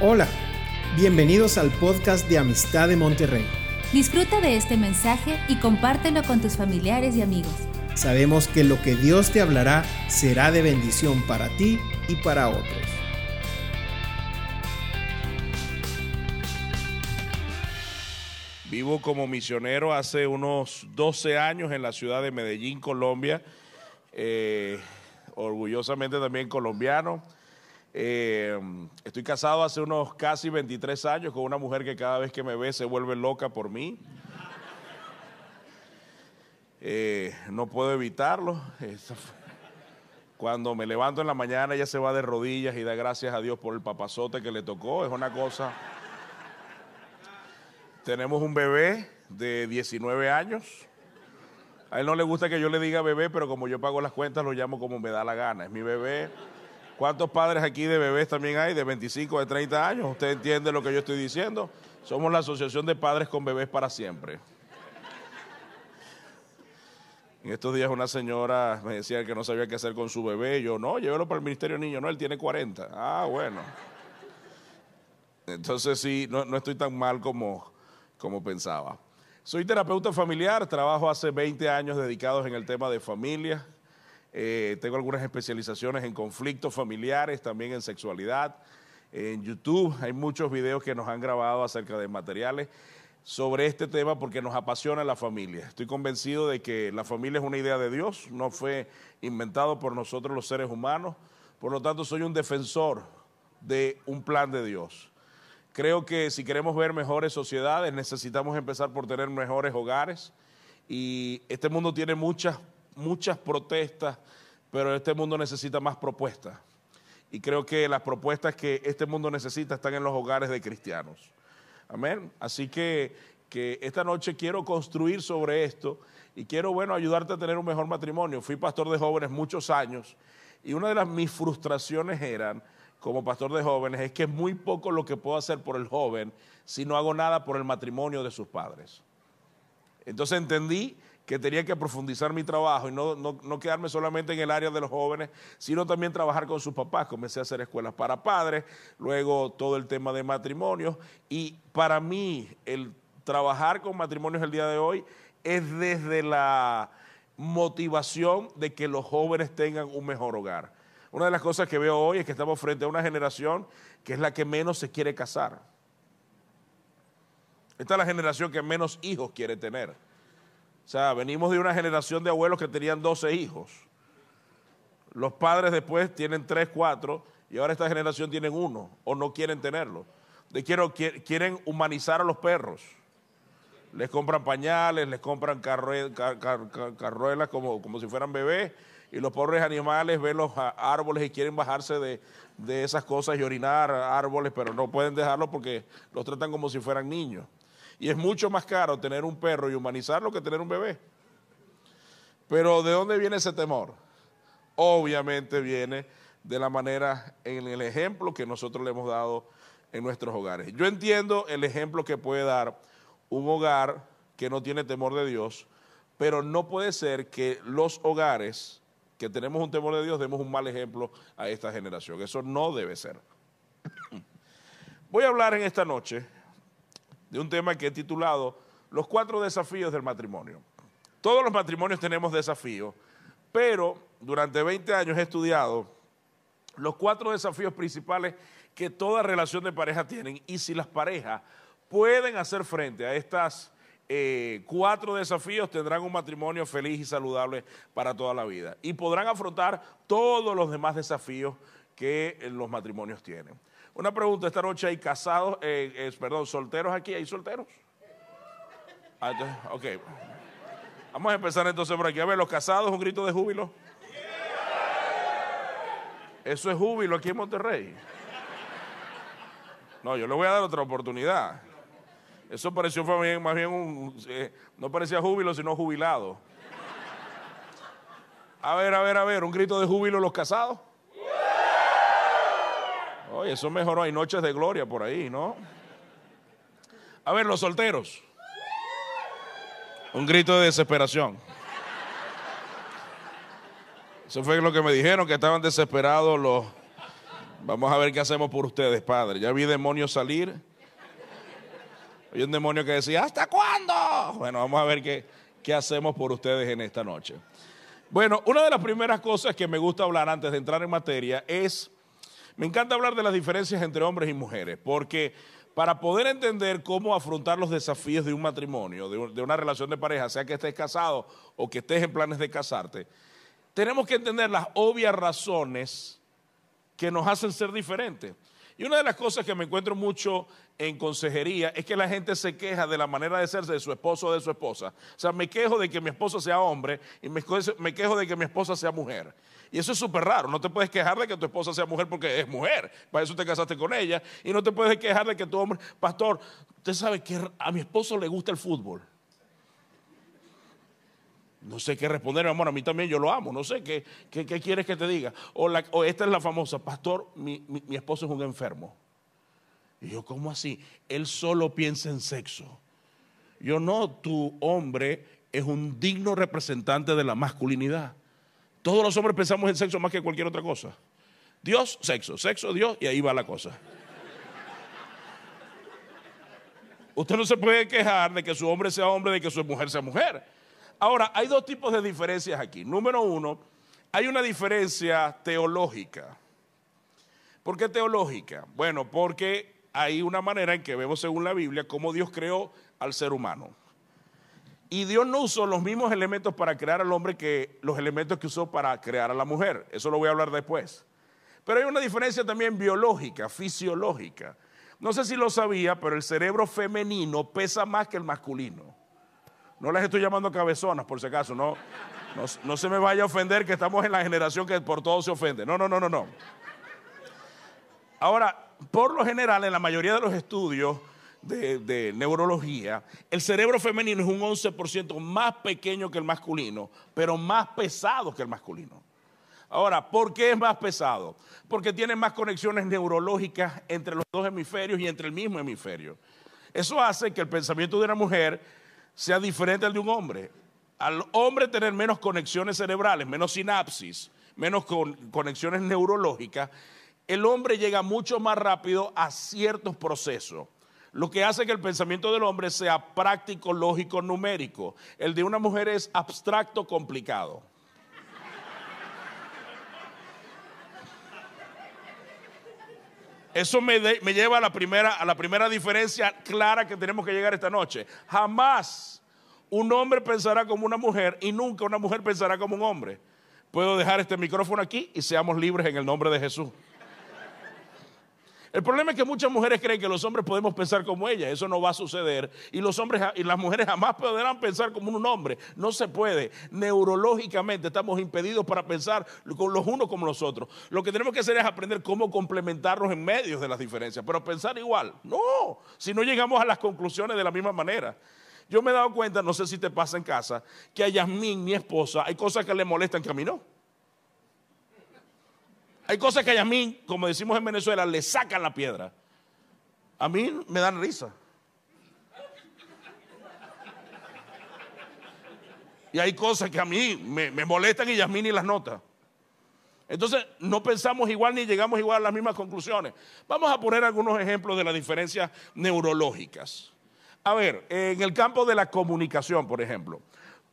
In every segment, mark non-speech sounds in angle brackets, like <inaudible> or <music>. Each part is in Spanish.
Hola, bienvenidos al podcast de Amistad de Monterrey. Disfruta de este mensaje y compártelo con tus familiares y amigos. Sabemos que lo que Dios te hablará será de bendición para ti y para otros. Vivo como misionero hace unos 12 años en la ciudad de Medellín, Colombia. Eh, orgullosamente también colombiano. Eh, estoy casado hace unos casi 23 años con una mujer que cada vez que me ve se vuelve loca por mí. Eh, no puedo evitarlo. Cuando me levanto en la mañana ella se va de rodillas y da gracias a Dios por el papazote que le tocó. Es una cosa... Tenemos un bebé de 19 años. A él no le gusta que yo le diga bebé, pero como yo pago las cuentas lo llamo como me da la gana. Es mi bebé. ¿Cuántos padres aquí de bebés también hay, de 25, de 30 años? ¿Usted entiende lo que yo estoy diciendo? Somos la Asociación de Padres con Bebés para Siempre. En estos días una señora me decía que no sabía qué hacer con su bebé. Yo, no, llévelo para el Ministerio de Niños. No, él tiene 40. Ah, bueno. Entonces sí, no, no estoy tan mal como, como pensaba. Soy terapeuta familiar, trabajo hace 20 años dedicados en el tema de familia. Eh, tengo algunas especializaciones en conflictos familiares, también en sexualidad. En YouTube hay muchos videos que nos han grabado acerca de materiales sobre este tema porque nos apasiona la familia. Estoy convencido de que la familia es una idea de Dios, no fue inventado por nosotros los seres humanos. Por lo tanto, soy un defensor de un plan de Dios. Creo que si queremos ver mejores sociedades, necesitamos empezar por tener mejores hogares. Y este mundo tiene muchas muchas protestas, pero este mundo necesita más propuestas. Y creo que las propuestas que este mundo necesita están en los hogares de cristianos. Amén. Así que, que esta noche quiero construir sobre esto y quiero, bueno, ayudarte a tener un mejor matrimonio. Fui pastor de jóvenes muchos años y una de las mis frustraciones eran, como pastor de jóvenes, es que es muy poco lo que puedo hacer por el joven si no hago nada por el matrimonio de sus padres. Entonces entendí que tenía que profundizar mi trabajo y no, no, quedarme solamente en el área de los jóvenes, sino también trabajar con sus papás. Comencé a hacer escuelas para padres, luego todo el tema de matrimonios y para mí el trabajar con matrimonios el día de hoy es desde la motivación de que los jóvenes tengan un mejor hogar. Una de las cosas que veo hoy es que estamos frente a una generación que es la que menos se quiere casar. Esta es la generación que menos hijos quiere tener. O sea, venimos de una generación de abuelos que tenían 12 hijos. Los padres después tienen 3, 4 y ahora esta generación tienen uno o no quieren tenerlo. De quieren humanizar a los perros. Les compran pañales, les compran carruelas como, como si fueran bebés y los pobres animales ven los árboles y quieren bajarse de, de esas cosas y orinar árboles, pero no pueden dejarlo porque los tratan como si fueran niños. Y es mucho más caro tener un perro y humanizarlo que tener un bebé. Pero ¿de dónde viene ese temor? Obviamente viene de la manera, en el ejemplo que nosotros le hemos dado en nuestros hogares. Yo entiendo el ejemplo que puede dar un hogar que no tiene temor de Dios, pero no puede ser que los hogares que tenemos un temor de Dios demos un mal ejemplo a esta generación. Eso no debe ser. <clears throat> Voy a hablar en esta noche de un tema que he titulado Los cuatro desafíos del matrimonio. Todos los matrimonios tenemos desafíos, pero durante 20 años he estudiado los cuatro desafíos principales que toda relación de pareja tienen y si las parejas pueden hacer frente a estas eh, cuatro desafíos tendrán un matrimonio feliz y saludable para toda la vida y podrán afrontar todos los demás desafíos que los matrimonios tienen. Una pregunta, esta noche hay casados, eh, perdón, solteros aquí, ¿hay solteros? Ah, ok. Vamos a empezar entonces por aquí. A ver, los casados, un grito de júbilo. Eso es júbilo aquí en Monterrey. No, yo le voy a dar otra oportunidad. Eso pareció más bien un, eh, no parecía júbilo, sino jubilado. A ver, a ver, a ver, un grito de júbilo los casados. Oye, eso mejoró, hay noches de gloria por ahí, ¿no? A ver, los solteros. Un grito de desesperación. Eso fue lo que me dijeron, que estaban desesperados los, Vamos a ver qué hacemos por ustedes, Padre. Ya vi demonios salir. Hay un demonio que decía, ¿hasta cuándo? Bueno, vamos a ver qué, qué hacemos por ustedes en esta noche. Bueno, una de las primeras cosas que me gusta hablar antes de entrar en materia es, me encanta hablar de las diferencias entre hombres y mujeres, porque para poder entender cómo afrontar los desafíos de un matrimonio, de, una relación de pareja, sea que estés casado o que estés en planes de casarte, tenemos que entender las obvias razones que nos hacen ser diferentes. Y una de las cosas que me encuentro mucho en consejería es que la gente se queja de la manera de ser de su esposo o de su esposa. O sea, me quejo de que mi esposo sea hombre y me quejo de que mi esposa sea mujer. Y eso es súper raro. No te puedes quejar de que tu esposa sea mujer porque es mujer. Para eso te casaste con ella. Y no te puedes quejar de que tu hombre, pastor, usted sabe que a mi esposo le gusta el fútbol. No sé qué responder, amor, a mí también yo lo amo, no sé qué, qué, quieres que te diga. O, esta es la famosa, pastor, mi, mi, esposo es un enfermo. Y yo, ¿cómo así? Él solo piensa en sexo. Yo no, tu hombre es un digno representante de la masculinidad. Todos los hombres pensamos en sexo más que cualquier otra cosa. Dios, sexo, sexo, Dios, y ahí va la cosa. Usted no se puede quejar de que su hombre sea hombre, de que su mujer sea mujer. Ahora, hay dos tipos de diferencias aquí. Número uno, hay una diferencia teológica. ¿Por qué teológica? Bueno, porque hay una manera en que vemos según la Biblia cómo Dios creó al ser humano. Y Dios no usó los mismos elementos para crear al hombre que los elementos que usó para crear a la mujer. Eso lo voy a hablar después. Pero hay una diferencia también biológica, fisiológica. No sé si lo sabía, pero el cerebro femenino pesa más que el masculino. No les estoy llamando cabezonas, por si acaso, no, no, se me vaya a ofender que estamos en la generación que por todo se ofende. No, no, no, no, no. Ahora, por lo general, en la mayoría de los estudios de, neurología, el cerebro femenino es un 11% más pequeño que el masculino, pero más pesado que el masculino. Ahora, ¿por qué es más pesado? Porque tiene más conexiones neurológicas entre los dos hemisferios y entre el mismo hemisferio. Eso hace que el pensamiento de una mujer sea diferente al de un hombre. Al hombre tener menos conexiones cerebrales, menos sinapsis, menos conexiones neurológicas, el hombre llega mucho más rápido a ciertos procesos. Lo que hace que el pensamiento del hombre sea práctico, lógico, numérico. El de una mujer es abstracto, complicado. Eso me, lleva a la, primera, a la primera diferencia clara que tenemos que llegar esta noche. Jamás un hombre pensará como una mujer y nunca una mujer pensará como un hombre. Puedo dejar este micrófono aquí y seamos libres en el nombre de Jesús. El problema es que muchas mujeres creen que los hombres podemos pensar como ellas. Eso no va a suceder. Y los hombres y las mujeres jamás podrán pensar como un hombre. No se puede. Neurológicamente estamos impedidos para pensar con los unos como los otros. Lo que tenemos que hacer es aprender cómo complementarnos en medio de las diferencias. Pero pensar igual. No. Si no llegamos a las conclusiones de la misma manera. Yo me he dado cuenta, no sé si te pasa en casa, que a Yasmín, mi esposa, hay cosas que le molestan que a mí no. Hay cosas que a mí, como decimos en Venezuela, le sacan la piedra. A mí me dan risa. Y hay cosas que a mí me, molestan y Yasmín ni las nota. Entonces, no pensamos igual ni llegamos igual a las mismas conclusiones. Vamos a poner algunos ejemplos de las diferencias neurológicas. A ver, en el campo de la comunicación, por ejemplo,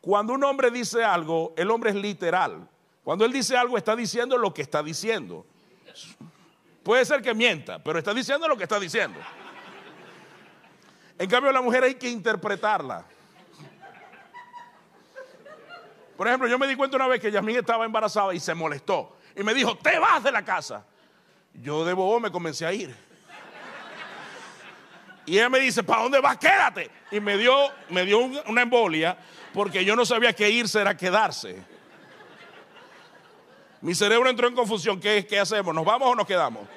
cuando un hombre dice algo, el hombre es literal. Cuando él dice algo, está diciendo lo que está diciendo. Puede ser que mienta, pero está diciendo lo que está diciendo. En cambio, la mujer hay que interpretarla. Por ejemplo, yo me di cuenta una vez que Yasmín estaba embarazada y se molestó. Y me dijo, te vas de la casa. Yo de bobo me comencé a ir. Y ella me dice, ¿para dónde vas? Quédate. Y me dio, me dio una embolia porque yo no sabía que irse era quedarse. Mi cerebro entró en confusión. ¿Qué, ¿Qué hacemos? ¿Nos vamos o nos quedamos?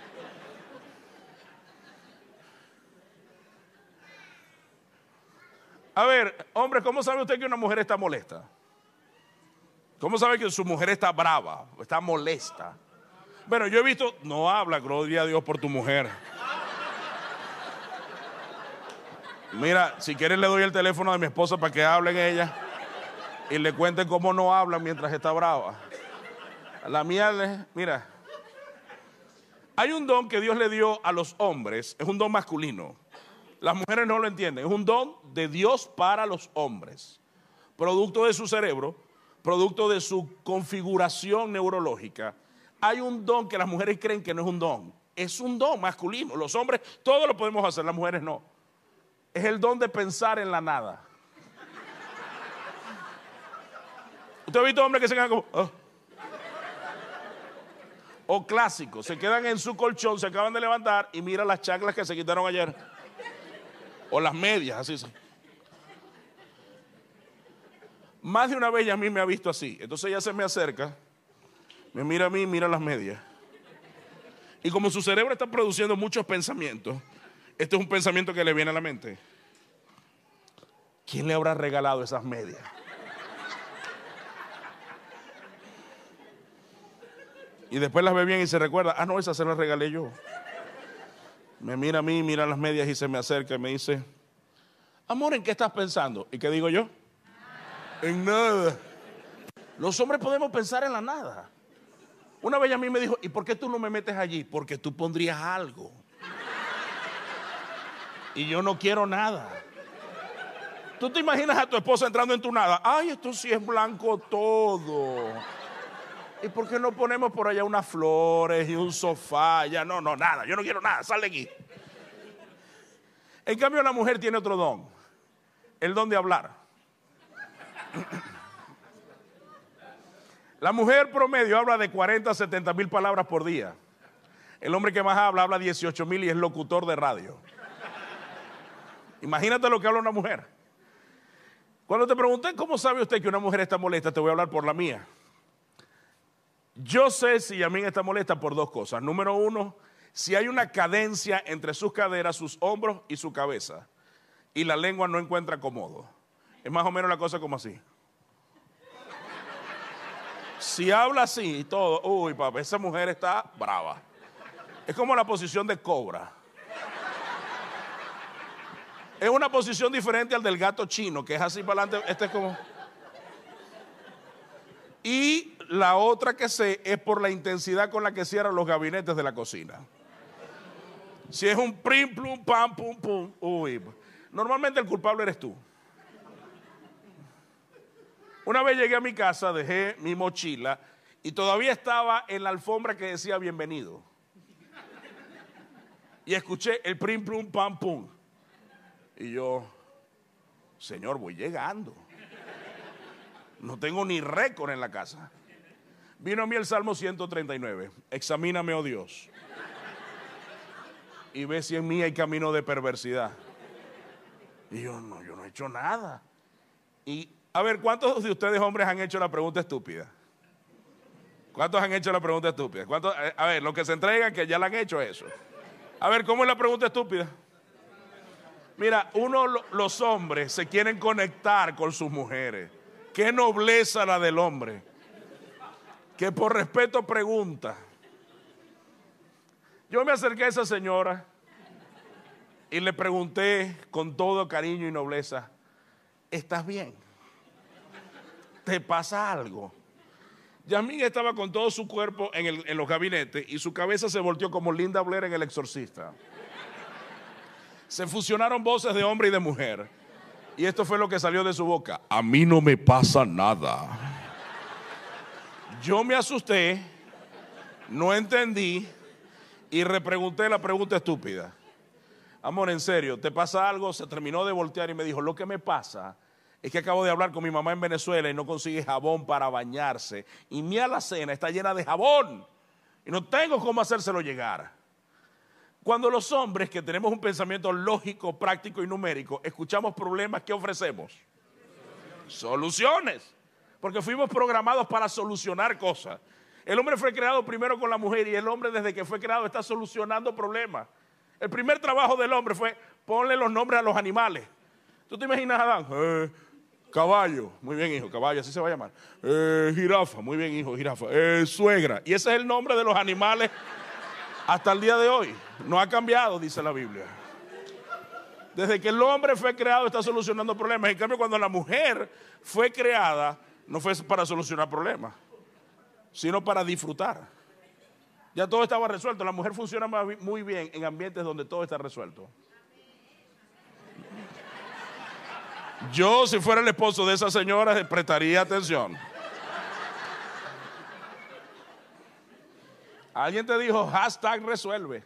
A ver, hombre, ¿cómo sabe usted que una mujer está molesta? ¿Cómo sabe que su mujer está brava, está molesta? Bueno, yo he visto, no habla, gloria a Dios por tu mujer. Mira, si quieres le doy el teléfono de mi esposa para que hablen ella y le cuenten cómo no hablan mientras está brava. La mía, mira, Hay un don que Dios le dio a los hombres, es un don masculino. Las mujeres no lo entienden, es un don de Dios para los hombres, producto de su cerebro, producto de su configuración neurológica. Hay un don que las mujeres creen que no es un don, es un don masculino. Los hombres todo lo podemos hacer, las mujeres no. Es el don de pensar en la nada. ¿Usted ha visto hombres que se quedan como... "Ah"? O clásicos, se quedan en su colchón, se acaban de levantar y mira las chaclas que se quitaron ayer. O las medias, así. sí. Más de una vez a mí me ha visto así. Entonces ella se me acerca, me mira a mí y mira las medias. Y como su cerebro está produciendo muchos pensamientos, este es un pensamiento que le viene a la mente. ¿Quién le habrá regalado esas medias? Y después las ve bien y se recuerda, ah, no, esas se las regalé yo. Me mira a mí, mira las medias y se me acerca y me dice, amor, ¿en qué estás pensando? ¿Y qué digo yo? En nada. Los hombres podemos pensar en la nada. Una vez a mí me dijo, ¿y por qué tú no me metes allí? Porque tú pondrías algo. Y yo no quiero nada. Tú te imaginas a tu esposa entrando en tu nada. Ay, esto sí es blanco todo. ¿Y por qué no ponemos por allá unas flores y un sofá? Ya no, no, nada. Yo no quiero nada. Sal de aquí. En cambio, la mujer tiene otro don. El don de hablar. La mujer promedio habla de 40 a 70 mil palabras por día. El hombre que más habla habla 18 mil y es locutor de radio. Imagínate lo que habla una mujer. Cuando te pregunté cómo sabe usted que una mujer está molesta, te voy a hablar por la mía. Yo sé si Yamín está molesta por dos cosas. Número uno, si hay una cadencia entre sus caderas, sus hombros y su cabeza, y la lengua no encuentra acomodo. Es más o menos la cosa como así. Si habla así y todo, uy, papá, esa mujer está brava. Es como la posición de cobra. Es una posición diferente al del gato chino, que es así para adelante. Este es como. Y la otra que sé es por la intensidad con la que cierran los gabinetes de la cocina. Si es un prim, plum, pam, pum, pum, uy. Normalmente el culpable eres tú. Una vez llegué a mi casa, dejé mi mochila y todavía estaba en la alfombra que decía bienvenido. Y escuché el prim, plum, pam, pum. Y yo, Señor, voy llegando. No tengo ni récord en la casa. Vino a mí el Salmo 139. Examíname, oh Dios. Y ve si en mí hay camino de perversidad. Y yo, no, yo no he hecho nada. Y a ver, ¿cuántos de ustedes hombres han hecho la pregunta estúpida? ¿Cuántos han hecho la pregunta estúpida? ¿Cuántos, eh, a ver, los que se entregan que ya la han hecho eso. A ver, ¿cómo es la pregunta estúpida? Mira, uno, lo- los hombres se quieren conectar con sus mujeres. Qué nobleza la del hombre. Que por respeto pregunta. Yo me acerqué a esa señora y le pregunté con todo cariño y nobleza, ¿estás bien? ¿Te pasa algo? Yamín estaba con todo su cuerpo en, el- en los gabinetes y su cabeza se volteó como Linda Blair en El Exorcista. Se fusionaron voces de hombre y de mujer. Y esto fue lo que salió de su boca. A mí no me pasa nada. Yo me asusté, no entendí y repregunté la pregunta estúpida. Amor, en serio, ¿te pasa algo? Se terminó de voltear y me dijo, lo que me pasa es que acabo de hablar con mi mamá en Venezuela y no consigue jabón para bañarse. Y mi alacena está llena de jabón. Y no tengo cómo hacérselo llegar. Cuando los hombres que tenemos un pensamiento lógico, práctico y numérico, escuchamos problemas, ¿qué ofrecemos? Soluciones. Porque fuimos programados para solucionar cosas. El hombre fue creado primero con la mujer y el hombre desde que fue creado está solucionando problemas. El primer trabajo del hombre fue ponle los nombres a los animales. ¿Tú te imaginas Adán? Eh, caballo, muy bien hijo, caballo, así se va a llamar. Eh, jirafa, muy bien hijo, jirafa. Eh, suegra. Y ese es el nombre de los animales hasta el día de hoy. No ha cambiado, dice la Biblia. Desde que el hombre fue creado está solucionando problemas. En cambio, cuando la mujer fue creada, no fue para solucionar problemas, sino para disfrutar. Ya todo estaba resuelto. La mujer funciona muy bien en ambientes donde todo está resuelto. Yo, si fuera el esposo de esa señora, prestaría atención. Alguien te dijo, hashtag resuelve.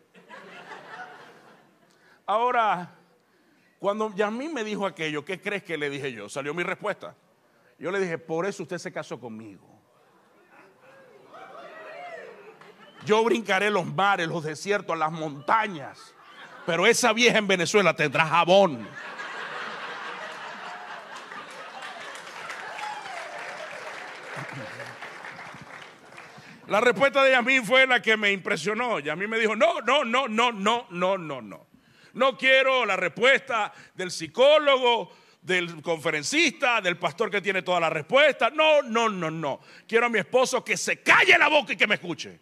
Ahora, cuando Yasmín me dijo aquello, ¿qué crees que le dije yo? Salió mi respuesta. Yo le dije, por eso usted se casó conmigo. Yo brincaré los mares, los desiertos, las montañas. Pero esa vieja en Venezuela tendrá jabón. La respuesta de Yamín fue la que me impresionó. Yamín me dijo, no, no, no, no, no, no, no, no. No quiero la respuesta del psicólogo, del conferencista, del pastor que tiene toda la respuesta. No, no, no, no. Quiero a mi esposo que se calle la boca y que me escuche.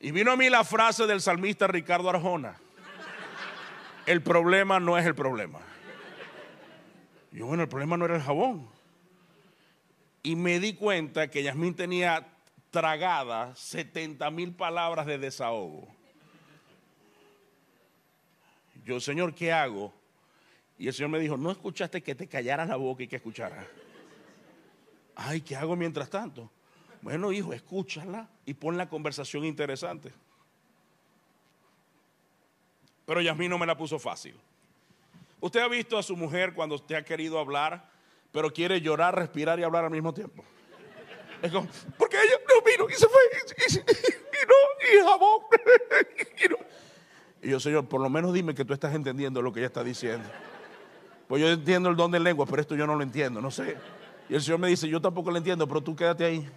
Y vino a mí la frase del salmista Ricardo Arjona. El problema no es el problema. Yo, bueno, el problema no era el jabón. Y me di cuenta que Yasmín tenía tragadas 70 mil palabras de desahogo. Yo, Señor, ¿qué hago? Y el Señor me dijo, no escuchaste que te callaras la boca y que escucharas. Ay, ¿qué hago mientras tanto? Bueno, hijo, escúchala y pon la conversación interesante. Pero Yasmín no me la puso fácil. Usted ha visto a su mujer cuando usted ha querido hablar, pero quiere llorar, respirar y hablar al mismo tiempo. Es como, porque ella no vino y se fue y, no, y jabón. <laughs> Y, yo, Señor, por lo menos dime que tú estás entendiendo lo que ella está diciendo. Pues yo entiendo el don de lengua, pero esto yo no lo entiendo, no sé. Y el Señor me dice, yo tampoco lo entiendo, pero tú quédate ahí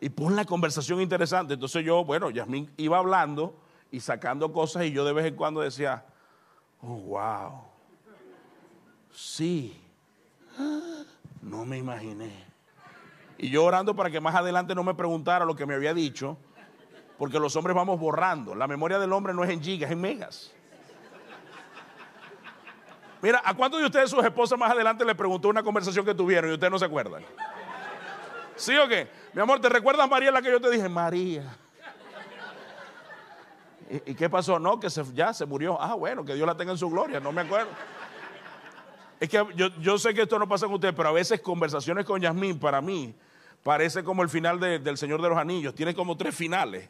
y pon la conversación interesante. Entonces yo, bueno, Yasmín iba hablando y sacando cosas y yo de vez en cuando decía, oh, wow, sí, no me imaginé. Y yo orando para que más adelante no me preguntara lo que me había dicho, porque los hombres vamos borrando. La memoria del hombre no es en gigas, es en megas. Mira, ¿a cuántos de ustedes sus esposas más adelante le preguntó una conversación que tuvieron y ustedes no se acuerdan? ¿Sí o qué? Mi amor, ¿te recuerdas María la que yo te dije? María. ¿Y, qué pasó? No, que ya se murió. Ah, bueno, que Dios la tenga en su gloria, no me acuerdo. Es que yo, sé que esto no pasa con usted, pero a veces conversaciones con Yasmín para mí parece como el final del Señor de los Anillos. Tiene como tres finales.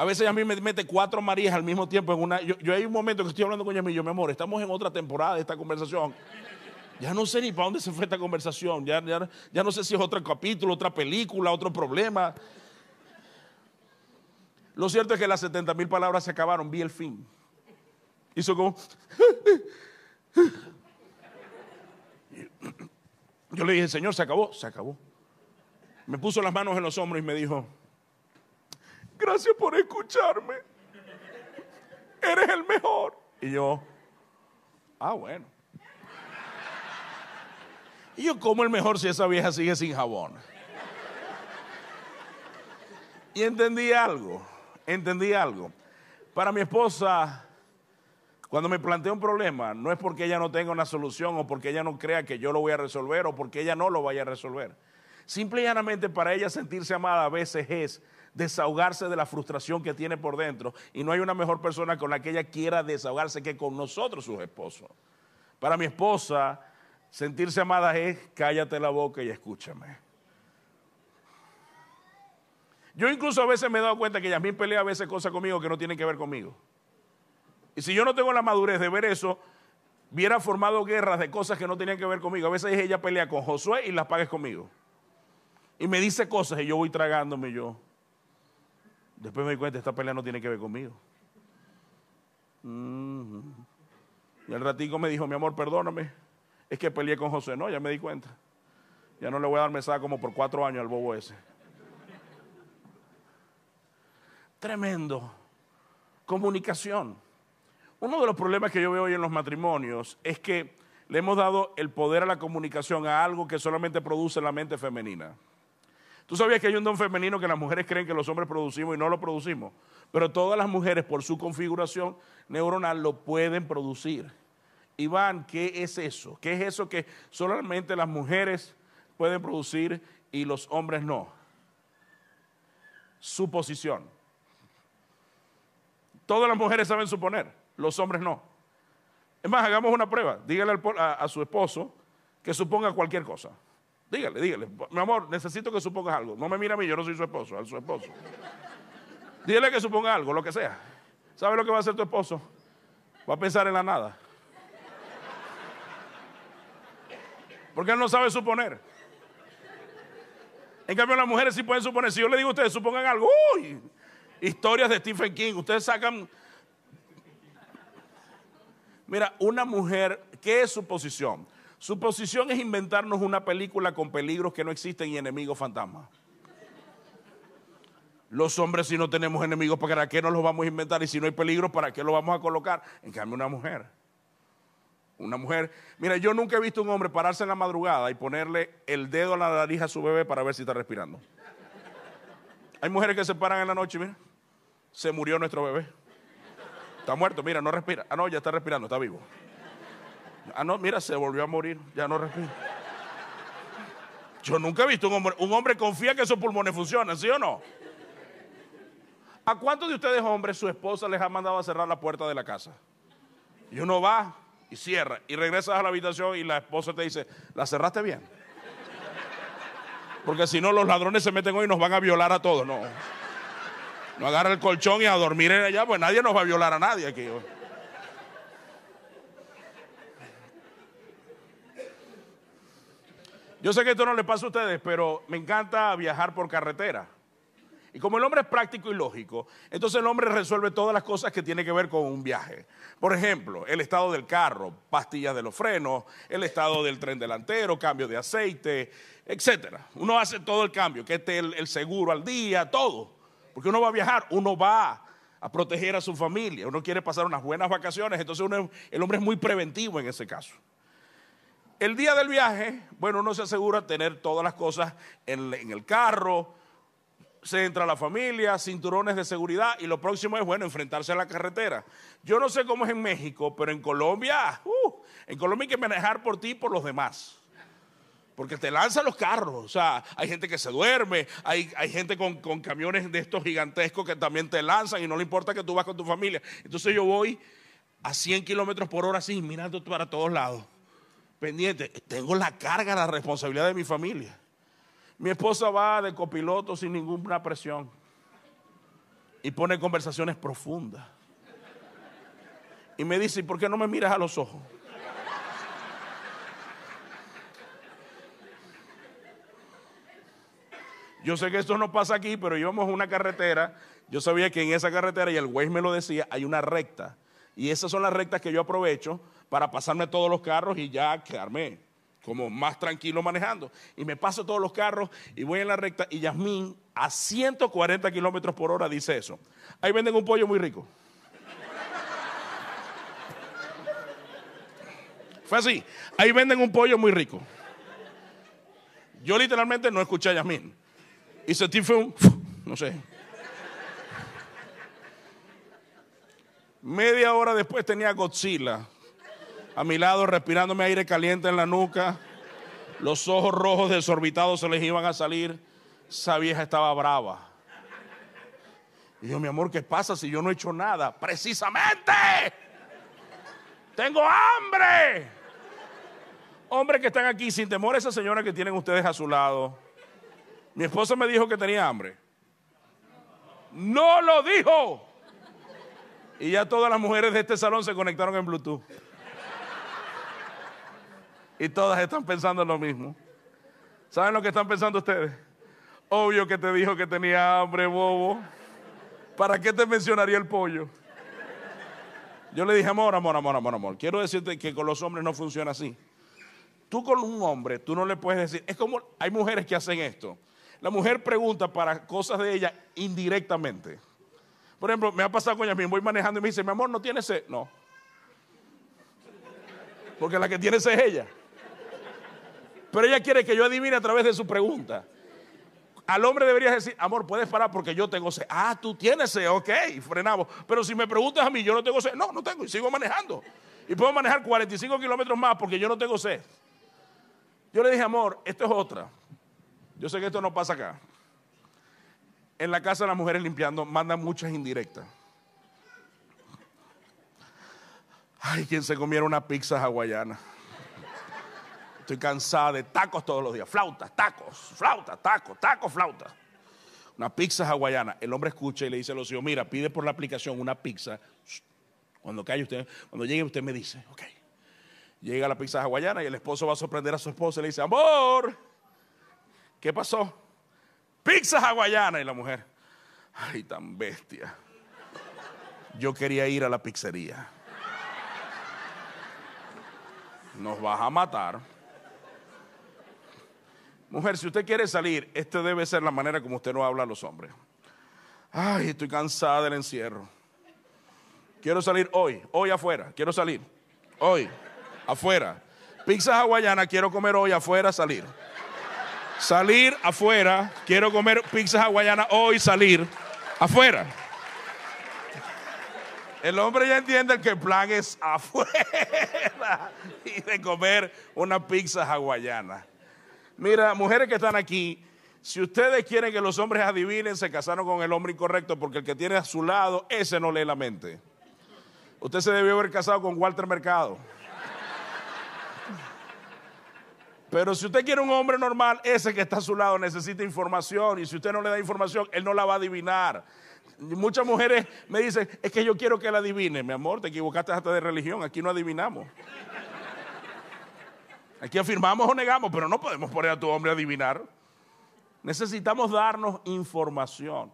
A veces Yasmín me mete cuatro Marías al mismo tiempo en una. Yo, hay un momento que estoy hablando con Yasmín, yo, mi amor, estamos en otra temporada de esta conversación. Ya no sé ni para dónde se fue esta conversación. Ya, ya, no sé si es otro capítulo, otra película, otro problema. Lo cierto es que las 70 mil palabras se acabaron. Vi el fin. Hizo como. <laughs> Yo le dije, Señor, se acabó, se acabó. Me puso las manos en los hombros y me dijo, gracias por escucharme. Eres el mejor. Y yo, ah, bueno. Y yo, como el mejor si esa vieja sigue sin jabón? Y entendí algo, entendí algo. Para mi esposa, cuando me plantea un problema, no es porque ella no tenga una solución o porque ella no crea que yo lo voy a resolver o porque ella no lo vaya a resolver. Simple y llanamente para ella sentirse amada a veces es desahogarse de la frustración que tiene por dentro. Y no hay una mejor persona con la que ella quiera desahogarse que con nosotros, sus esposos. Para mi esposa, Sentirse amada es cállate la boca y escúchame. Yo incluso a veces me he dado cuenta que Yasmín pelea a veces cosas conmigo que no tienen que ver conmigo. Y si yo no tengo la madurez de ver eso, hubiera formado guerras de cosas que no tenían que ver conmigo. A veces ella pelea con Josué y las pagues conmigo. Y me dice cosas y yo voy tragándome yo. Después me doy cuenta, esta pelea no tiene que ver conmigo. Y al ratico me dijo, mi amor, perdóname es que peleé con José. No, ya me di cuenta. Ya no le voy a dar mesada como por cuatro años al bobo ese. Tremendo. Comunicación. Uno de los problemas que yo veo hoy en los matrimonios es que le hemos dado el poder a la comunicación a algo que solamente produce la mente femenina. Tú sabías que hay un don femenino que las mujeres creen que los hombres producimos y no lo producimos, pero todas las mujeres por su configuración neuronal lo pueden producir. Iván, ¿qué es eso? ¿Qué es eso que solamente las mujeres pueden producir y los hombres no? Suposición. Todas las mujeres saben suponer, los hombres no. Es más, hagamos una prueba. Dígale a, a su esposo que suponga cualquier cosa. Dígale, dígale. Mi amor, necesito que supongas algo. No me mira a mí, yo no soy su esposo, a su esposo. Dígale que suponga algo, lo que sea. ¿Sabe lo que va a hacer tu esposo? Va a pensar en la nada. Porque él no sabe suponer. En cambio, las mujeres sí pueden suponer. Si yo le digo a ustedes, supongan algo, uy, historias de Stephen King, ustedes sacan. Mira, una mujer, ¿qué es su posición? Su posición es inventarnos una película con peligros que no existen y enemigos fantasmas. Los hombres si no tenemos enemigos, ¿para qué nos los vamos a inventar? Y si no hay peligro, ¿para qué lo vamos a colocar? En cambio, una mujer. Una mujer, mira, yo nunca he visto un hombre pararse en la madrugada y ponerle el dedo a la nariz a su bebé para ver si está respirando. Hay mujeres que se paran en la noche, mira, se murió nuestro bebé. Está muerto, mira, no respira. Ah, no, ya está respirando, está vivo. Ah, no, mira, se volvió a morir, ya no respira. Yo nunca he visto un hombre, un hombre confía que esos pulmones funcionan, ¿sí o no? ¿A cuántos de ustedes hombres su esposa les ha mandado a cerrar la puerta de la casa? Y uno va y cierra y regresas a la habitación y la esposa te dice, ¿la cerraste bien? Porque si no los ladrones se meten hoy y nos van a violar a todos, no. No agarra el colchón y a dormir en allá, pues nadie nos va a violar a nadie aquí. Yo sé que esto no le pasa a ustedes, pero me encanta viajar por carretera. Y como el hombre es práctico y lógico, entonces el hombre resuelve todas las cosas que tiene que ver con un viaje. Por ejemplo, el estado del carro, pastillas de los frenos, el estado del tren delantero, cambio de aceite, etcétera. Uno hace todo el cambio, que esté el, seguro al día, todo. Porque uno va a viajar, uno va a proteger a su familia, uno quiere pasar unas buenas vacaciones, entonces el hombre es muy preventivo en ese caso. El día del viaje, bueno, uno se asegura tener todas las cosas en, el carro, se entra la familia, cinturones de seguridad y lo próximo es, bueno, enfrentarse a la carretera. Yo no sé cómo es en México, pero en Colombia, uh, en Colombia hay que manejar por ti y por los demás. Porque te lanzan los carros, o sea, hay gente que se duerme, hay, hay gente con, con, camiones de estos gigantescos que también te lanzan y no le importa que tú vas con tu familia. Entonces yo voy a 100 kilómetros por hora así, mirando para todos lados pendiente. Tengo la carga, la responsabilidad de mi familia. Mi esposa va de copiloto sin ninguna presión y pone conversaciones profundas. Y me dice, ¿por qué no me miras a los ojos? Yo sé que esto no pasa aquí, pero íbamos a una carretera. Yo sabía que en esa carretera, y el güey me lo decía, hay una recta. Y esas son las rectas que yo aprovecho para pasarme todos los carros y ya quedarme como más tranquilo manejando. Y me paso todos los carros y voy en la recta y Yasmín a 140 kilómetros por hora dice eso. Ahí venden un pollo muy rico. Fue así. Ahí venden un pollo muy rico. Yo literalmente no escuché a Yasmín. Y sentí fue un, no sé. Media hora después tenía Godzilla a mi lado respirándome aire caliente en la nuca. Los ojos rojos desorbitados se les iban a salir. Esa vieja estaba brava. Y yo, mi amor, ¿qué pasa si yo no he hecho nada? Precisamente. Tengo hambre. Hombres que están aquí, sin temor a esa señora que tienen ustedes a su lado. Mi esposa me dijo que tenía hambre. No lo dijo. Y ya todas las mujeres de este salón se conectaron en Bluetooth. Y todas están pensando lo mismo. ¿Saben lo que están pensando ustedes? Obvio que te dijo que tenía hambre, bobo. ¿Para qué te mencionaría el pollo? Yo le dije, amor, amor, amor, amor, amor. Quiero decirte que con los hombres no funciona así. Tú con un hombre, tú no le puedes decir. Es como hay mujeres que hacen esto. La mujer pregunta para cosas de ella indirectamente. Por ejemplo, me ha pasado con ella, voy manejando y me dice, mi amor, ¿no tienes sed? No. Porque la que tiene sed es ella. Pero ella quiere que yo adivine a través de su pregunta. Al hombre deberías decir, amor, puedes parar porque yo tengo sed. Ah, tú tienes sed, ok, frenamos. Pero si me preguntas a mí, yo no tengo sed. No, no tengo y sigo manejando. Y puedo manejar 45 kilómetros más porque yo no tengo sed. Yo le dije, amor, esto es otra. Yo sé que esto no pasa acá. en la casa de las mujeres limpiando mandan muchas indirectas. Ay, quien se comiera una pizza hawaiana. Estoy cansada de tacos todos los días. Flautas, tacos, flautas, tacos, tacos, flautas. Una pizza hawaiana. El hombre escucha y le dice a los hijos, mira, pide por la aplicación una pizza. Cuando cae usted, cuando llegue usted me dice, ok. Llega la pizza hawaiana y el esposo va a sorprender a su esposa y le dice, amor, ¿qué pasó? Pizza hawaiana. Y la mujer, ay, tan bestia. Yo quería ir a la pizzería. Nos vas a matar. Mujer, si usted quiere salir, esta debe ser la manera como usted no habla a los hombres. Ay, estoy cansada del encierro. Quiero salir hoy, hoy afuera. Quiero salir. Hoy afuera. Pizza hawaiana, quiero comer hoy afuera, salir. Salir afuera, quiero comer pizza hawaiana hoy, salir afuera. El hombre ya entiende que el plan es <laughs> afuera y de comer una pizza hawaiana. Mira, mujeres que están aquí, si ustedes quieren que los hombres adivinen, se casaron con el hombre incorrecto porque el que tiene a su lado, ese no lee la mente. Usted se debió haber casado con Walter Mercado. Pero si usted quiere un hombre normal, ese que está a su lado necesita información y si usted no le da información, él no la va a adivinar. Muchas mujeres me dicen, es que yo quiero que la adivine. Mi amor, te equivocaste hasta de religión, aquí no adivinamos. Aquí afirmamos o negamos, pero no podemos poner a tu hombre a adivinar. Necesitamos darnos información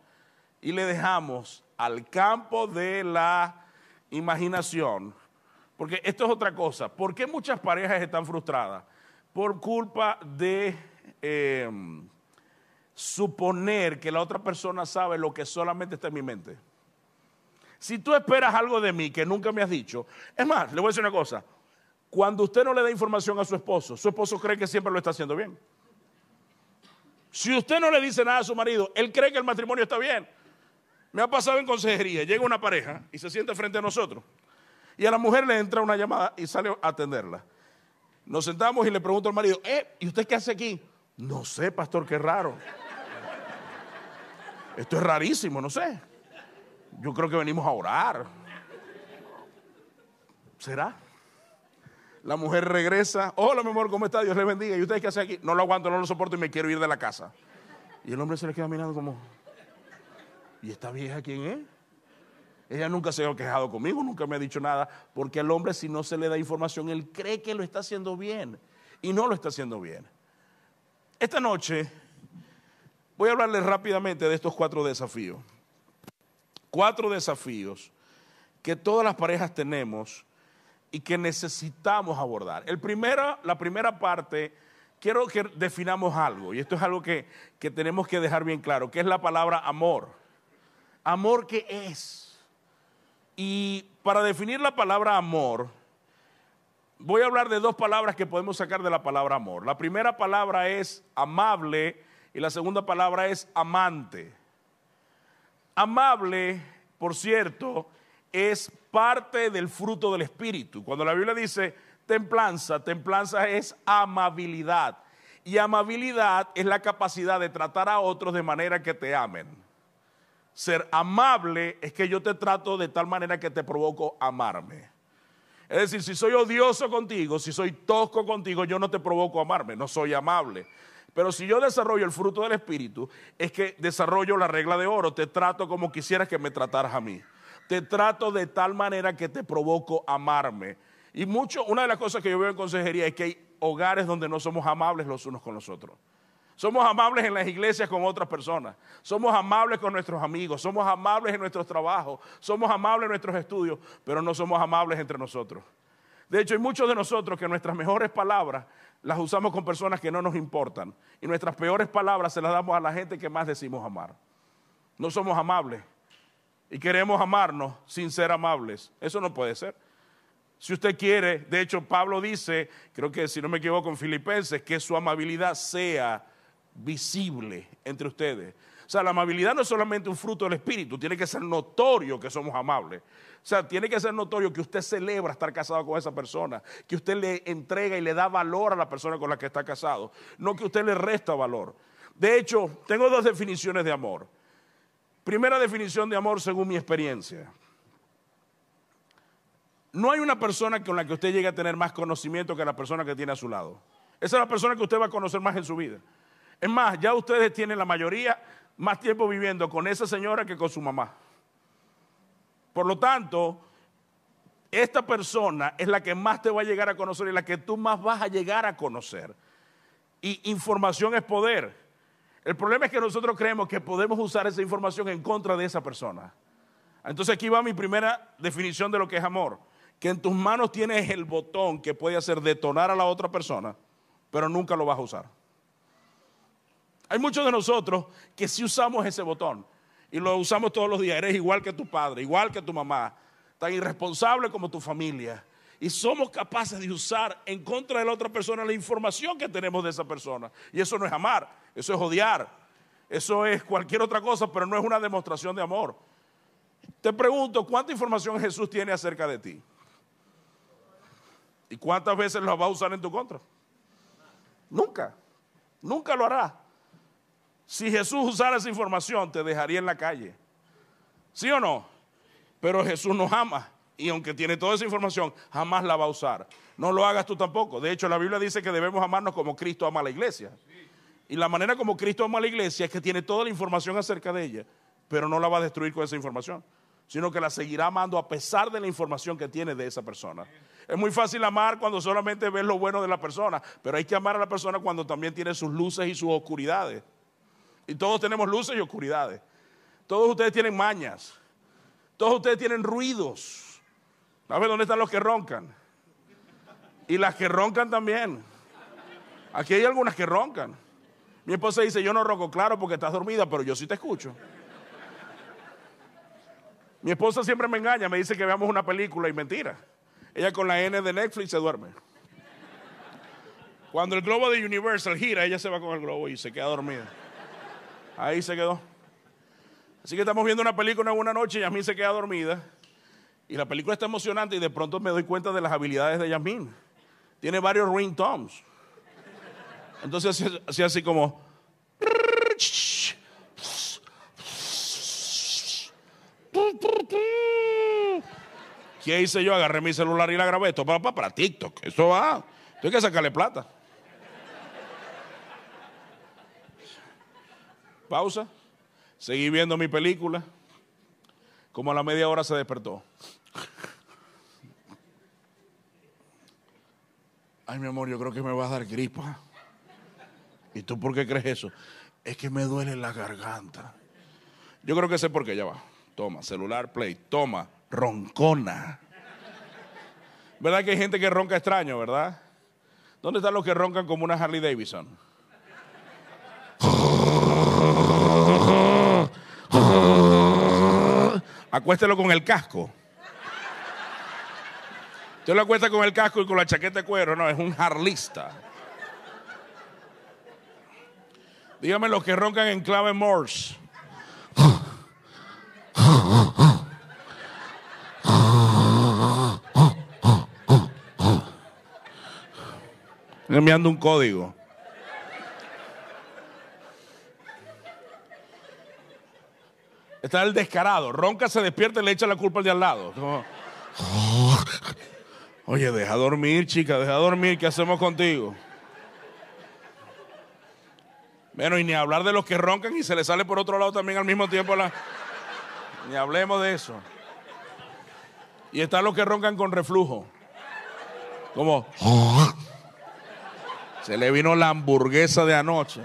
y le dejamos al campo de la imaginación, porque esto es otra cosa. ¿Por qué muchas parejas están frustradas? por culpa de em, suponer que la otra persona sabe lo que solamente está en mi mente. Si tú esperas algo de mí que nunca me has dicho, es más, le voy a decir una cosa, cuando usted no le da información a su esposo, su esposo cree que siempre lo está haciendo bien. Si usted no le dice nada a su marido, él cree que el matrimonio está bien. Me ha pasado en consejería, llega una pareja y se sienta frente a nosotros. Y a la mujer le entra una llamada y sale a atenderla. Nos sentamos y le pregunto al marido, eh, ¿y usted qué hace aquí? No sé, pastor, qué raro. Esto es rarísimo, no sé. Yo creo que venimos a orar. ¿Será? La mujer regresa. Hola, mi amor, ¿cómo está? Dios le bendiga. ¿Y usted qué hace aquí? No lo aguanto, no lo soporto y me quiero ir de la casa. Y el hombre se le queda mirando como, ¿y esta vieja quién es? Ella nunca se ha quejado conmigo, nunca me ha dicho nada, porque al hombre si no se le da información, él cree que lo está haciendo bien y no lo está haciendo bien. Esta noche voy a hablarles rápidamente de estos cuatro desafíos. Cuatro desafíos que todas las parejas tenemos y que necesitamos abordar. El primero, la primera parte, quiero que definamos algo, y esto es algo que, que tenemos que dejar bien claro, que es la palabra amor. Amor que es y para definir la palabra amor, voy a hablar de dos palabras que podemos sacar de la palabra amor. La primera palabra es amable y la segunda palabra es amante. Amable, por cierto, es parte del fruto del Espíritu. Cuando la Biblia dice templanza, templanza es amabilidad. Y amabilidad es la capacidad de tratar a otros de manera que te amen. Ser amable es que yo te trato de tal manera que te provoco amarme. Es decir, si soy odioso contigo, si soy tosco contigo, yo no te provoco amarme, no soy amable. Pero si yo desarrollo el fruto del Espíritu, es que desarrollo la regla de oro, te trato como quisieras que me trataras a mí. Te trato de tal manera que te provoco amarme. Y mucho, una de las cosas que yo veo en consejería es que hay hogares donde no somos amables los unos con los otros. Somos amables en las iglesias con otras personas. Somos amables con nuestros amigos. Somos amables en nuestros trabajos. Somos amables en nuestros estudios, pero no somos amables entre nosotros. De hecho, hay muchos de nosotros que nuestras mejores palabras las usamos con personas que no nos importan. Y nuestras peores palabras se las damos a la gente que más decimos amar. No somos amables. Y queremos amarnos sin ser amables. Eso no puede ser. Si usted quiere, de hecho Pablo dice, creo que si no me equivoco en Filipenses, que su amabilidad sea visible entre ustedes. O sea, la amabilidad no es solamente un fruto del Espíritu, tiene que ser notorio que somos amables. O sea, tiene que ser notorio que usted celebra estar casado con esa persona, que usted le entrega y le da valor a la persona con la que está casado, no que usted le resta valor. De hecho, tengo dos definiciones de amor. Primera definición de amor según mi experiencia. No hay una persona con la que usted llegue a tener más conocimiento que la persona que tiene a su lado. Esa es la persona que usted va a conocer más en su vida. Es más, ya ustedes tienen la mayoría más tiempo viviendo con esa señora que con su mamá. Por lo tanto, esta persona es la que más te va a llegar a conocer y la que tú más vas a llegar a conocer. Y información es poder. El problema es que nosotros creemos que podemos usar esa información en contra de esa persona. Entonces aquí va mi primera definición de lo que es amor. Que en tus manos tienes el botón que puede hacer detonar a la otra persona, pero nunca lo vas a usar. Hay muchos de nosotros que sí usamos ese botón y lo usamos todos los días. Eres igual que tu padre, igual que tu mamá, tan irresponsable como tu familia. Y somos capaces de usar en contra de la otra persona la información que tenemos de esa persona. Y eso no es amar, eso es odiar, eso es cualquier otra cosa, pero no es una demostración de amor. Te pregunto, ¿cuánta información Jesús tiene acerca de ti? ¿Y cuántas veces lo va a usar en tu contra? Nunca, nunca lo hará. Si Jesús usara esa información, te dejaría en la calle. ¿Sí o no? Pero Jesús nos ama y aunque tiene toda esa información, jamás la va a usar. No lo hagas tú tampoco. De hecho, la Biblia dice que debemos amarnos como Cristo ama a la iglesia. Y la manera como Cristo ama a la iglesia es que tiene toda la información acerca de ella, pero no la va a destruir con esa información, sino que la seguirá amando a pesar de la información que tiene de esa persona. Es muy fácil amar cuando solamente ves lo bueno de la persona, pero hay que amar a la persona cuando también tiene sus luces y sus oscuridades. Y todos tenemos luces y oscuridades. Todos ustedes tienen mañas. Todos ustedes tienen ruidos. A ver dónde están los que roncan. Y las que roncan también. Aquí hay algunas que roncan. Mi esposa dice, yo no ronco, claro, porque estás dormida, pero yo sí te escucho. Mi esposa siempre me engaña, me dice que veamos una película y mentira. Ella con la N de Netflix se duerme. Cuando el globo de Universal gira, ella se va con el globo y se queda dormida. Ahí se quedó. Así que estamos viendo una película en una noche y Yasmin se queda dormida. Y la película está emocionante y de pronto me doy cuenta de las habilidades de Yasmin. Tiene varios ringtones. Entonces así, así como... ¿Qué hice yo? Agarré mi celular y la grabé. Esto para, para TikTok. Eso va. Tengo que sacarle plata. Pausa. Seguí viendo mi película. Como a la media hora se despertó. Ay, mi amor, yo creo que me va a dar gripa. ¿Y tú por qué crees eso? Es que me duele la garganta. Yo creo que sé por qué, ya va. Toma, celular, play. Toma, roncona. ¿Verdad que hay gente que ronca extraño, verdad? ¿Dónde están los que roncan como una Harley Davidson? Acuéstelo con el casco. Usted lo acuesta con el casco y con la chaqueta de cuero. No, es un harlista. Dígame los que roncan en clave Morse. Enviando un código. Está el descarado. Ronca, se despierta y le echa la culpa al de al lado. Oye, deja dormir, chica, deja dormir. ¿Qué hacemos contigo? Bueno, y ni hablar de los que roncan y se le sale por otro lado también al mismo tiempo. La... Ni hablemos de eso. Y están los que roncan con reflujo. Como. Se le vino la hamburguesa de anoche.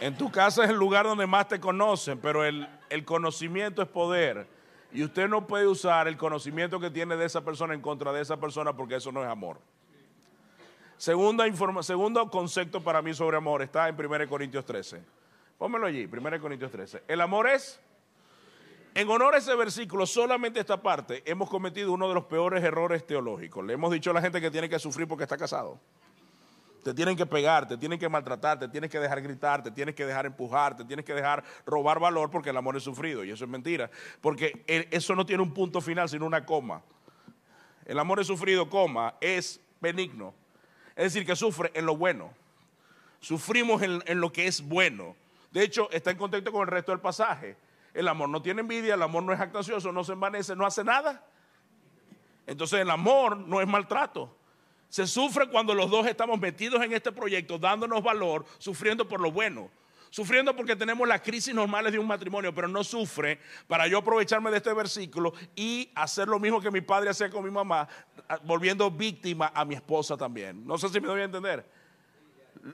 En tu casa es el lugar donde más te conocen, pero el, conocimiento es poder. Y usted no puede usar el conocimiento que tiene de esa persona en contra de esa persona porque eso no es amor. Segundo concepto para mí sobre amor está en 1 Corintios 13. Pónmelo allí, 1 Corintios 13. El amor es, en honor a ese versículo, solamente esta parte, hemos cometido uno de los peores errores teológicos. Le hemos dicho a la gente que tiene que sufrir porque está casado. Te tienen que pegar, te tienen que maltratar, te tienes que dejar gritar, te tienes que dejar empujar, te tienes que dejar robar valor porque el amor es sufrido. Y eso es mentira. Porque eso no tiene un punto final, sino una coma. El amor es sufrido, coma, es benigno. Es decir, que sufre en lo bueno. Sufrimos en, en lo que es bueno. De hecho, está en contexto con el resto del pasaje. El amor no tiene envidia, el amor no es actancioso, no se envanece, no hace nada. Entonces el amor no es maltrato. Se sufre cuando los dos estamos metidos en este proyecto, dándonos valor, sufriendo por lo bueno. Sufriendo porque tenemos las crisis normales de un matrimonio, pero no sufre para yo aprovecharme de este versículo y hacer lo mismo que mi padre hacía con mi mamá, volviendo víctima a mi esposa también. No sé si me doy a entender.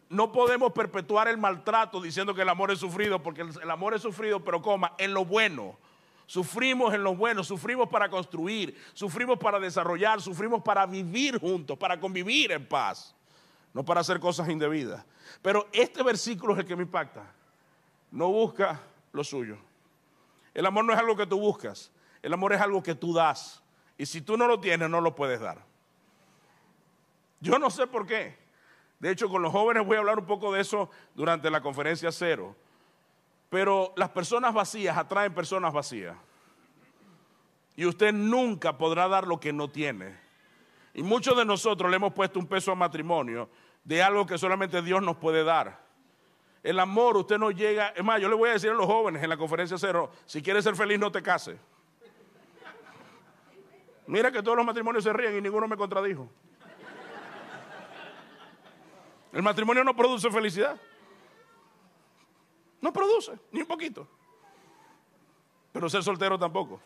No podemos perpetuar el maltrato diciendo que el amor es sufrido, porque el amor es sufrido, pero coma, en lo bueno. Sufrimos en lo bueno, sufrimos para construir, sufrimos para desarrollar, sufrimos para vivir juntos, para convivir en paz, no para hacer cosas indebidas. Pero este versículo es el que me impacta. No busca lo suyo. El amor no es algo que tú buscas, el amor es algo que tú das. Y si tú no lo tienes, no lo puedes dar. Yo no sé por qué. De hecho, con los jóvenes voy a hablar un poco de eso durante la conferencia cero. Pero las personas vacías atraen personas vacías. Y usted nunca podrá dar lo que no tiene. Y muchos de nosotros le hemos puesto un peso al matrimonio de algo que solamente Dios nos puede dar. El amor, usted no llega. Es más, yo le voy a decir a los jóvenes en la conferencia cero: si quieres ser feliz, no te cases. Mira que todos los matrimonios se ríen y ninguno me contradijo. El matrimonio no produce felicidad. No produce, ni un poquito. Pero ser soltero tampoco.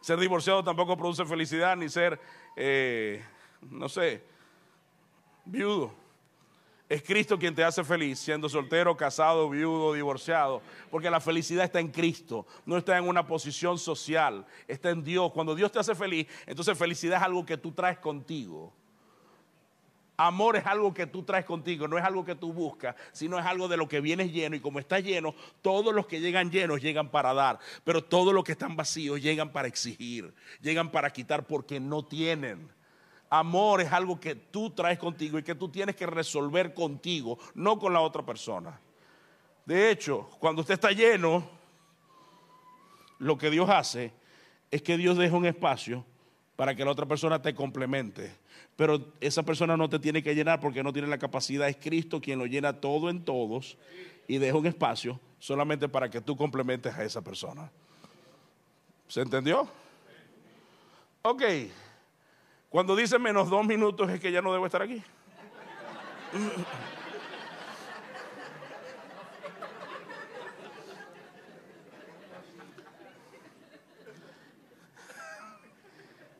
Ser divorciado tampoco produce felicidad, ni ser, eh, no sé, viudo. Es Cristo quien te hace feliz, siendo soltero, casado, viudo, divorciado. Porque la felicidad está en Cristo, no está en una posición social, está en Dios. Cuando Dios te hace feliz, entonces felicidad es algo que tú traes contigo. Amor es algo que tú traes contigo, no es algo que tú buscas, sino es algo de lo que vienes lleno. Y como estás lleno, todos los que llegan llenos llegan para dar, pero todos los que están vacíos llegan para exigir, llegan para quitar porque no tienen. Amor es algo que tú traes contigo y que tú tienes que resolver contigo, no con la otra persona. De hecho, cuando usted está lleno, lo que Dios hace es que Dios deja un espacio para que la otra persona te complemente. Pero esa persona no te tiene que llenar porque no tiene la capacidad. Es Cristo quien lo llena todo en todos y deja un espacio solamente para que tú complementes a esa persona. ¿Se entendió? Ok. Cuando dice menos dos minutos es que ya no debo estar aquí.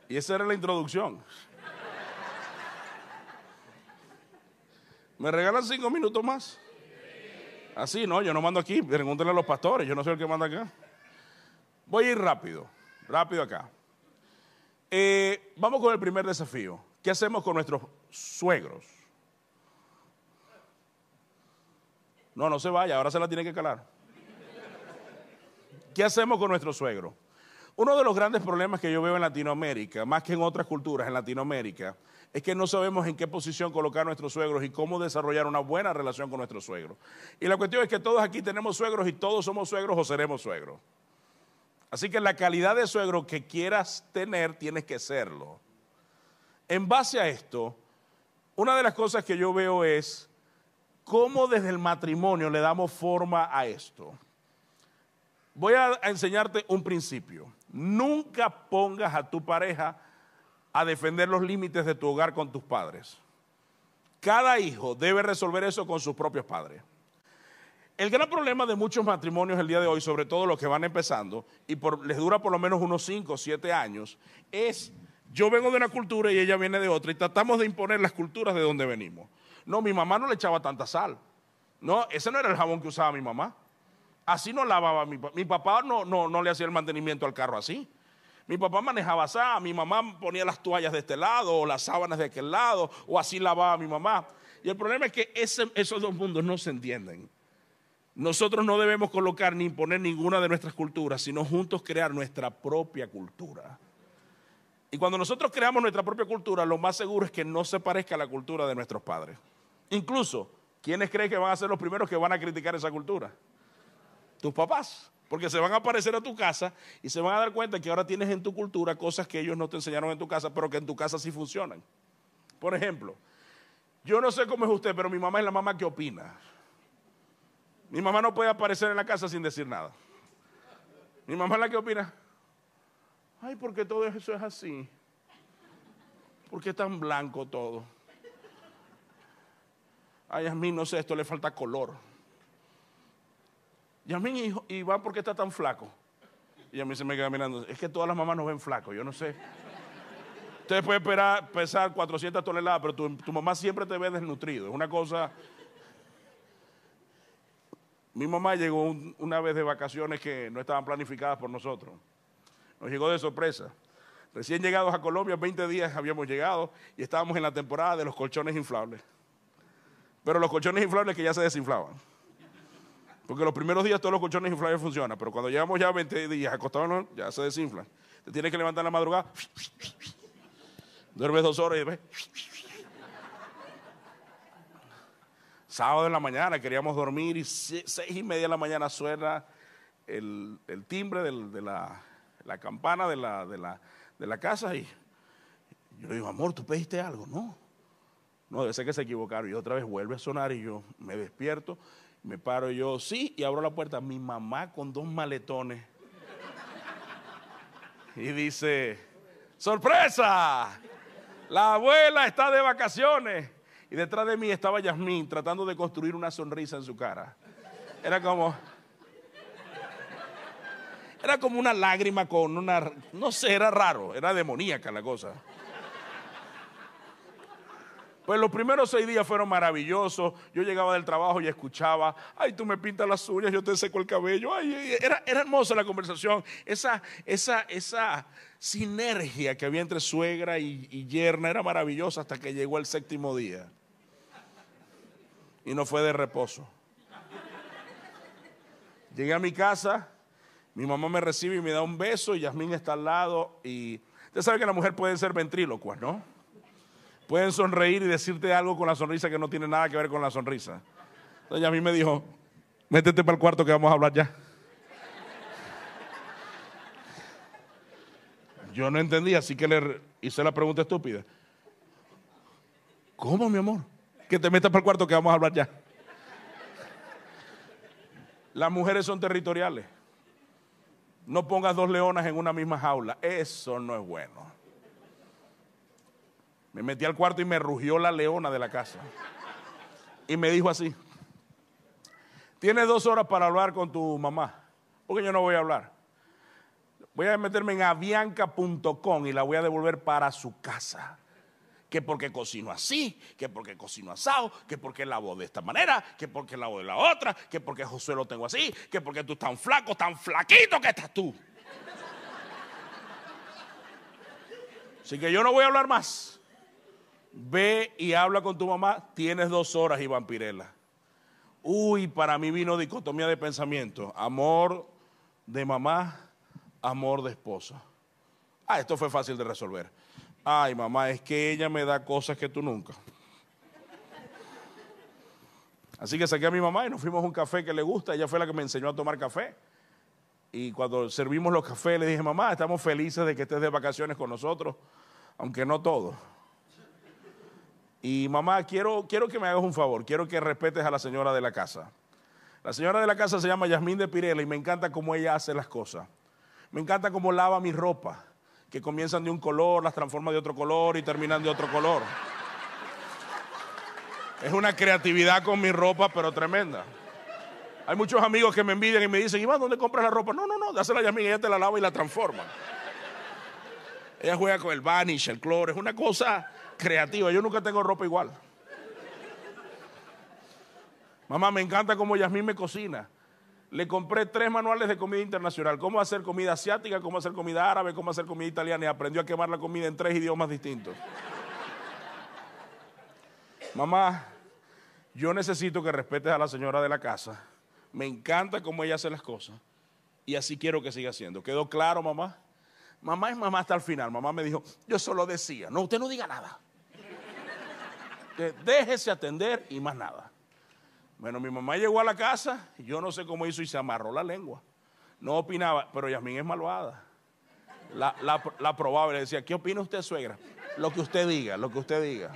Y esa era la introducción. ¿Me regalan cinco minutos más? Así, no, yo no mando aquí. Pregúntenle a los pastores, yo no soy el que manda acá. Voy a ir rápido, rápido acá. Eh, vamos con el primer desafío. ¿Qué hacemos con nuestros suegros? No, no se vaya, ahora se la tiene que calar. ¿Qué hacemos con nuestros suegros? Uno de los grandes problemas que yo veo en Latinoamérica, más que en otras culturas en Latinoamérica, es que no sabemos en qué posición colocar a nuestros suegros y cómo desarrollar una buena relación con nuestros suegros. Y la cuestión es que todos aquí tenemos suegros y todos somos suegros o seremos suegros. Así que la calidad de suegro que quieras tener, tienes que serlo. En base a esto, una de las cosas que yo veo es cómo desde el matrimonio le damos forma a esto. Voy a enseñarte un principio. Nunca pongas a tu pareja a defender los límites de tu hogar con tus padres. Cada hijo debe resolver eso con sus propios padres. El gran problema de muchos matrimonios el día de hoy, sobre todo los que van empezando, y les dura por lo menos unos 5 o 7 años, es yo vengo de una cultura y ella viene de otra y tratamos de imponer las culturas de donde venimos. No, mi mamá no le echaba tanta sal. No, ese no era el jabón que usaba mi mamá. Así no lavaba mi papá. Mi papá no, no, no le hacía el mantenimiento al carro así. Mi papá manejaba así, mi mamá ponía las toallas de este lado o las sábanas de aquel lado, o así lavaba mi mamá. Y el problema es que esos dos mundos no se entienden. Nosotros no debemos colocar ni imponer ninguna de nuestras culturas, sino juntos crear nuestra propia cultura. Y cuando nosotros creamos nuestra propia cultura, lo más seguro es que no se parezca a la cultura de nuestros padres. Incluso, ¿quiénes creen que van a ser los primeros que van a criticar esa cultura? tus papás. Porque se van a aparecer a tu casa y se van a dar cuenta que ahora tienes en tu cultura cosas que ellos no te enseñaron en tu casa, pero que en tu casa sí funcionan. Por ejemplo, yo no sé cómo es usted, pero mi mamá es la mamá que opina. Mi mamá no puede aparecer en la casa sin decir nada. Mi mamá es la que opina. Ay, porque todo eso es así. ¿Por qué tan blanco todo? Ay, Yasmín, no sé, esto le falta color. Yasmín, ¿y Iván por qué está tan flaco? Y a mí se me queda mirando. Es que todas las mamás nos ven flacos, yo no sé. Usted puede esperar, pesar 400 toneladas, pero tu, tu mamá siempre te ve desnutrido. Es una cosa... Mi mamá llegó una vez de vacaciones que no estaban planificadas por nosotros. Nos llegó de sorpresa. Recién llegados a Colombia, 20 días habíamos llegado y estábamos en la temporada de los colchones inflables. Pero los colchones inflables que ya se desinflaban. Porque los primeros días todos los colchones inflables funcionan, pero cuando llevamos ya 20 días acostados, ya se desinflan. Te tienes que levantar la madrugada, duermes dos horas y ves. Sábado en la mañana queríamos dormir y seis y media de la mañana suena el, timbre de la, campana de la, de la casa y yo le digo, amor, ¿tú pediste algo? No. No, debe ser que se equivocaron. Y otra vez vuelve a sonar y yo me despierto, me paro yo, sí, y abro la puerta. Mi mamá con dos maletones. Y dice, sorpresa, la abuela está de vacaciones. Y detrás de mí estaba Yasmín tratando de construir una sonrisa en su cara. Era como... Era como una lágrima con una... No sé, era raro, era demoníaca la cosa. Pues los primeros seis días fueron maravillosos. Yo llegaba del trabajo y escuchaba, ay, tú me pintas las uñas, yo te seco el cabello. Ay, era, hermosa la conversación. Esa, esa, esa sinergia que había entre suegra y, y yerna era maravillosa hasta que llegó el séptimo día. Y no fue de reposo. Llegué a mi casa, mi mamá me recibe y me da un beso y Yasmín está al lado. Y usted sabe que la mujer puede ser ventrílocua, ¿no? Pueden sonreír y decirte algo con la sonrisa que no tiene nada que ver con la sonrisa. Entonces a mí me dijo, métete para el cuarto que vamos a hablar ya. Yo no entendí, así que le hice la pregunta estúpida. ¿Cómo, mi amor? Que te metas para el cuarto que vamos a hablar ya. Las mujeres son territoriales. No pongas dos leonas en una misma jaula. Eso no es bueno. Me metí al cuarto y me rugió la leona de la casa. Y me dijo así, tienes dos horas para hablar con tu mamá, porque yo no voy a hablar. Voy a meterme en avianca.com y la voy a devolver para su casa. Que porque cocino así, que porque cocino asado, que porque lavo de esta manera, que porque lavo de la otra, que porque José lo tengo así, que porque tú tan flaco, tan flaquito que estás tú. Así que yo no voy a hablar más. Ve y habla con tu mamá, tienes dos horas, Iván Pirela. Uy, para mí vino dicotomía de pensamiento. Amor de mamá, amor de esposa. Ah, esto fue fácil de resolver. Ay, mamá, es que ella me da cosas que tú nunca. Así que saqué a mi mamá y nos fuimos a un café que le gusta. Ella fue la que me enseñó a tomar café. Y cuando servimos los cafés le dije, mamá, estamos felices de que estés de vacaciones con nosotros, aunque no todos. Y mamá, quiero, quiero que me hagas un favor, quiero que respetes a la señora de la casa. La señora de la casa se llama Yasmín de Pirela y me encanta cómo ella hace las cosas. Me encanta cómo lava mi ropa, que comienzan de un color, las transforma de otro color y terminan de otro color. Es una creatividad con mi ropa, pero tremenda. Hay muchos amigos que me envidian y me dicen, Iván, ¿dónde compras la ropa? No, no, no, dásela a Yasmín, ella te la lava y la transforma. Ella juega con el vanish, el cloro, es una cosa creativa. Yo nunca tengo ropa igual. Mamá, me encanta cómo Yasmín me cocina. Le compré tres manuales de comida internacional. Cómo hacer comida asiática, cómo hacer comida árabe, cómo hacer comida italiana. Y aprendió a quemar la comida en tres idiomas distintos. Mamá, yo necesito que respetes a la señora de la casa. Me encanta cómo ella hace las cosas. Y así quiero que siga haciendo. ¿Quedó claro, mamá? Mamá es mamá hasta el final. Mamá me dijo, yo solo decía, no, usted no diga nada déjese atender y más nada. Bueno, mi mamá llegó a la casa, y yo no sé cómo hizo y se amarró la lengua. No opinaba, pero Yasmín es malvada. La, la, la probaba le decía, ¿qué opina usted, suegra? Lo que usted diga, lo que usted diga.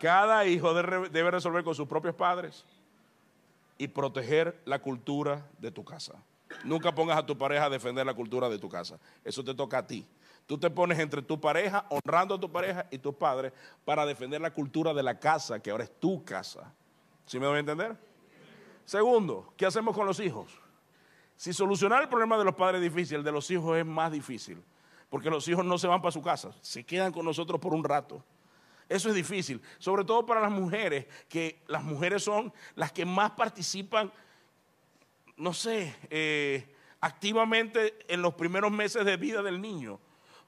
Cada hijo debe resolver con sus propios padres y proteger la cultura de tu casa. Nunca pongas a tu pareja a defender la cultura de tu casa. Eso te toca a ti. Tú te pones entre tu pareja, honrando a tu pareja y tus padres para defender la cultura de la casa, que ahora es tu casa. ¿Sí me voy a entender? Segundo, ¿qué hacemos con los hijos? Si solucionar el problema de los padres es difícil, el de los hijos es más difícil, porque los hijos no se van para su casa, se quedan con nosotros por un rato. Eso es difícil, sobre todo para las mujeres, que las mujeres son las que más participan, no sé, eh, activamente en los primeros meses de vida del niño.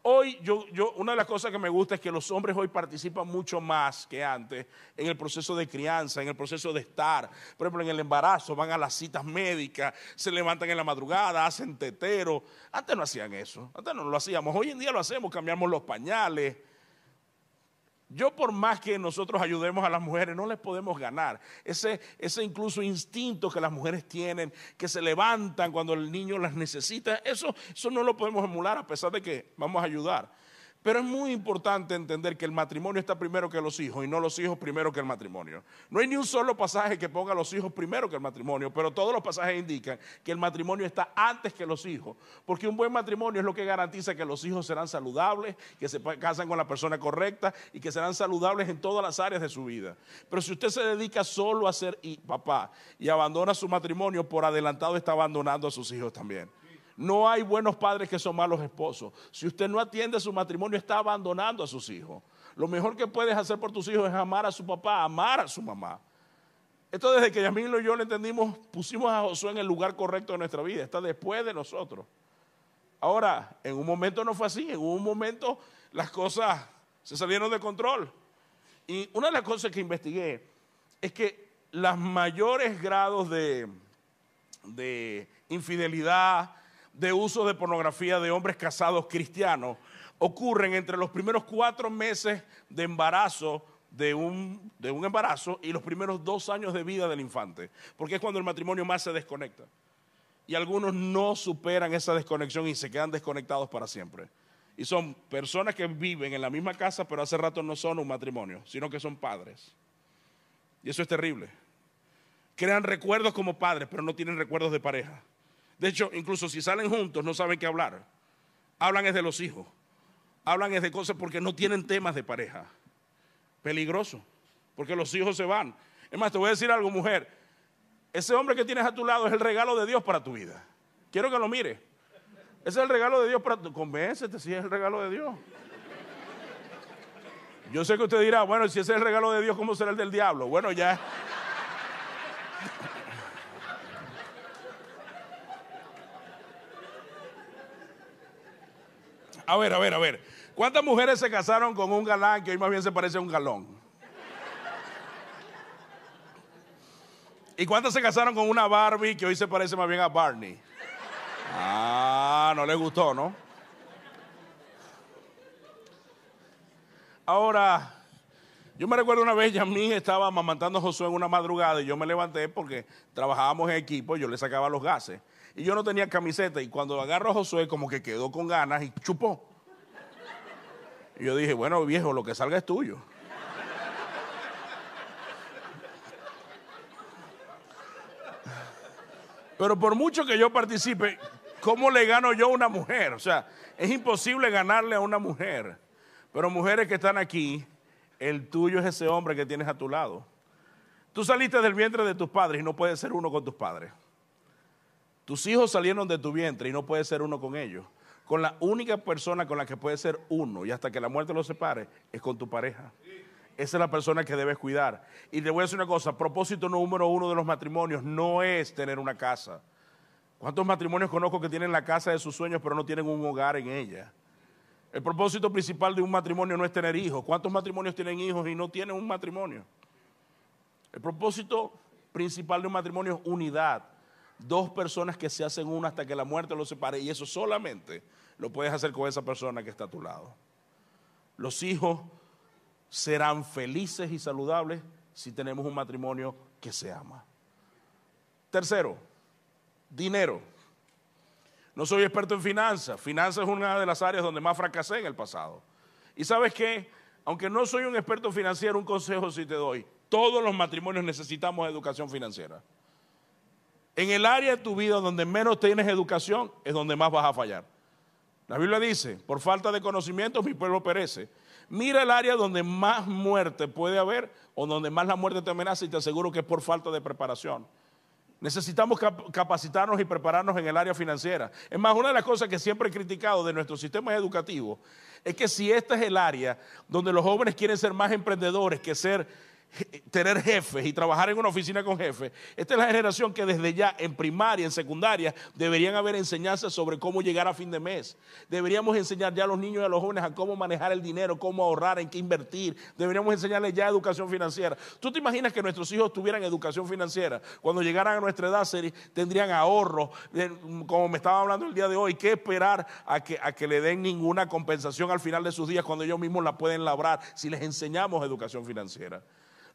Hoy, yo, yo, una de las cosas que me gusta es que los hombres hoy participan mucho más que antes en el proceso de crianza, en el proceso de estar. Por ejemplo, en el embarazo, van a las citas médicas, se levantan en la madrugada, hacen tetero. Antes no hacían eso, antes no lo hacíamos. Hoy en día lo hacemos, cambiamos los pañales. Yo por más que nosotros ayudemos a las mujeres, no les podemos ganar. Ese, ese incluso instinto que las mujeres tienen, que se levantan cuando el niño las necesita, eso, eso no lo podemos emular a pesar de que vamos a ayudar. Pero es muy importante entender que el matrimonio está primero que los hijos y no los hijos primero que el matrimonio. No hay ni un solo pasaje que ponga a los hijos primero que el matrimonio, pero todos los pasajes indican que el matrimonio está antes que los hijos. Porque un buen matrimonio es lo que garantiza que los hijos serán saludables, que se casan con la persona correcta y que serán saludables en todas las áreas de su vida. Pero si usted se dedica solo a ser papá y abandona su matrimonio, por adelantado está abandonando a sus hijos también. No hay buenos padres que son malos esposos. Si usted no atiende su matrimonio, está abandonando a sus hijos. Lo mejor que puedes hacer por tus hijos es amar a su papá, amar a su mamá. Esto desde que Yamil y yo lo entendimos, pusimos a Josué en el lugar correcto de nuestra vida. Está después de nosotros. Ahora, en un momento no fue así. En un momento las cosas se salieron de control. Y una de las cosas que investigué es que los mayores grados de infidelidad, de uso de pornografía de hombres casados cristianos ocurren entre los primeros cuatro meses de embarazo de un, de un embarazo y los primeros dos años de vida del infante, porque es cuando el matrimonio más se desconecta. Y algunos no superan esa desconexión y se quedan desconectados para siempre. Y son personas que viven en la misma casa, pero hace rato no son un matrimonio, sino que son padres. Y eso es terrible. Crean recuerdos como padres, pero no tienen recuerdos de pareja. De hecho, incluso si salen juntos no saben qué hablar. Hablan es de los hijos. Hablan es de cosas porque no tienen temas de pareja. Peligroso. Porque los hijos se van. Es más, te voy a decir algo, mujer. Ese hombre que tienes a tu lado es el regalo de Dios para tu vida. Quiero que lo mire. Ese es el regalo de Dios para tu Convéncete si es el regalo de Dios. Yo sé que usted dirá, bueno, si ese es el regalo de Dios, ¿cómo será el del diablo? Bueno, ya. A ver, a ver, a ver. ¿Cuántas mujeres se casaron con un galán que hoy más bien se parece a un galón? ¿Y cuántas se casaron con una Barbie que hoy se parece más bien a Barney? Ah, no le gustó, ¿no? Ahora, yo me recuerdo una vez, Yamín estaba amamantando a Josué en una madrugada y yo me levanté porque trabajábamos en equipo, yo le sacaba los gases y yo no tenía camiseta. Y cuando agarro a Josué, como que quedó con ganas y chupó. Y yo dije, bueno, viejo, lo que salga es tuyo. Pero por mucho que yo participe, ¿cómo le gano yo a una mujer? O sea, es imposible ganarle a una mujer. Pero mujeres que están aquí, el tuyo es ese hombre que tienes a tu lado. Tú saliste del vientre de tus padres y no puedes ser uno con tus padres. Tus hijos salieron de tu vientre y no puedes ser uno con ellos. Con la única persona con la que puedes ser uno y hasta que la muerte los separe es con tu pareja. Esa es la persona que debes cuidar. Y te voy a decir una cosa, propósito número uno de los matrimonios no es tener una casa. ¿Cuántos matrimonios conozco que tienen la casa de sus sueños pero no tienen un hogar en ella? El propósito principal de un matrimonio no es tener hijos. ¿Cuántos matrimonios tienen hijos y no tienen un matrimonio? El propósito principal de un matrimonio es unidad dos personas que se hacen una hasta que la muerte los separe y eso solamente lo puedes hacer con esa persona que está a tu lado. Los hijos serán felices y saludables si tenemos un matrimonio que se ama. Tercero, dinero. No soy experto en finanzas. Finanzas es una de las áreas donde más fracasé en el pasado. Y sabes qué? aunque no soy un experto financiero, un consejo sí te doy. Todos los matrimonios necesitamos educación financiera. En el área de tu vida donde menos tienes educación es donde más vas a fallar. La Biblia dice, por falta de conocimiento mi pueblo perece. Mira el área donde más muerte puede haber o donde más la muerte te amenaza y te aseguro que es por falta de preparación. Necesitamos capacitarnos y prepararnos en el área financiera. Es más, una de las cosas que siempre he criticado de nuestro sistema educativo es que si esta es el área donde los jóvenes quieren ser más emprendedores que ser tener jefes y trabajar en una oficina con jefes. Esta es la generación que desde ya en primaria, en secundaria, deberían haber enseñanzas sobre cómo llegar a fin de mes. Deberíamos enseñar ya a los niños y a los jóvenes a cómo manejar el dinero, cómo ahorrar, en qué invertir. Deberíamos enseñarles ya educación financiera. ¿Tú te imaginas que nuestros hijos tuvieran educación financiera? Cuando llegaran a nuestra edad tendrían ahorros, como me estaba hablando el día de hoy, ¿qué esperar a que, a que le den ninguna compensación al final de sus días cuando ellos mismos la pueden labrar si les enseñamos educación financiera?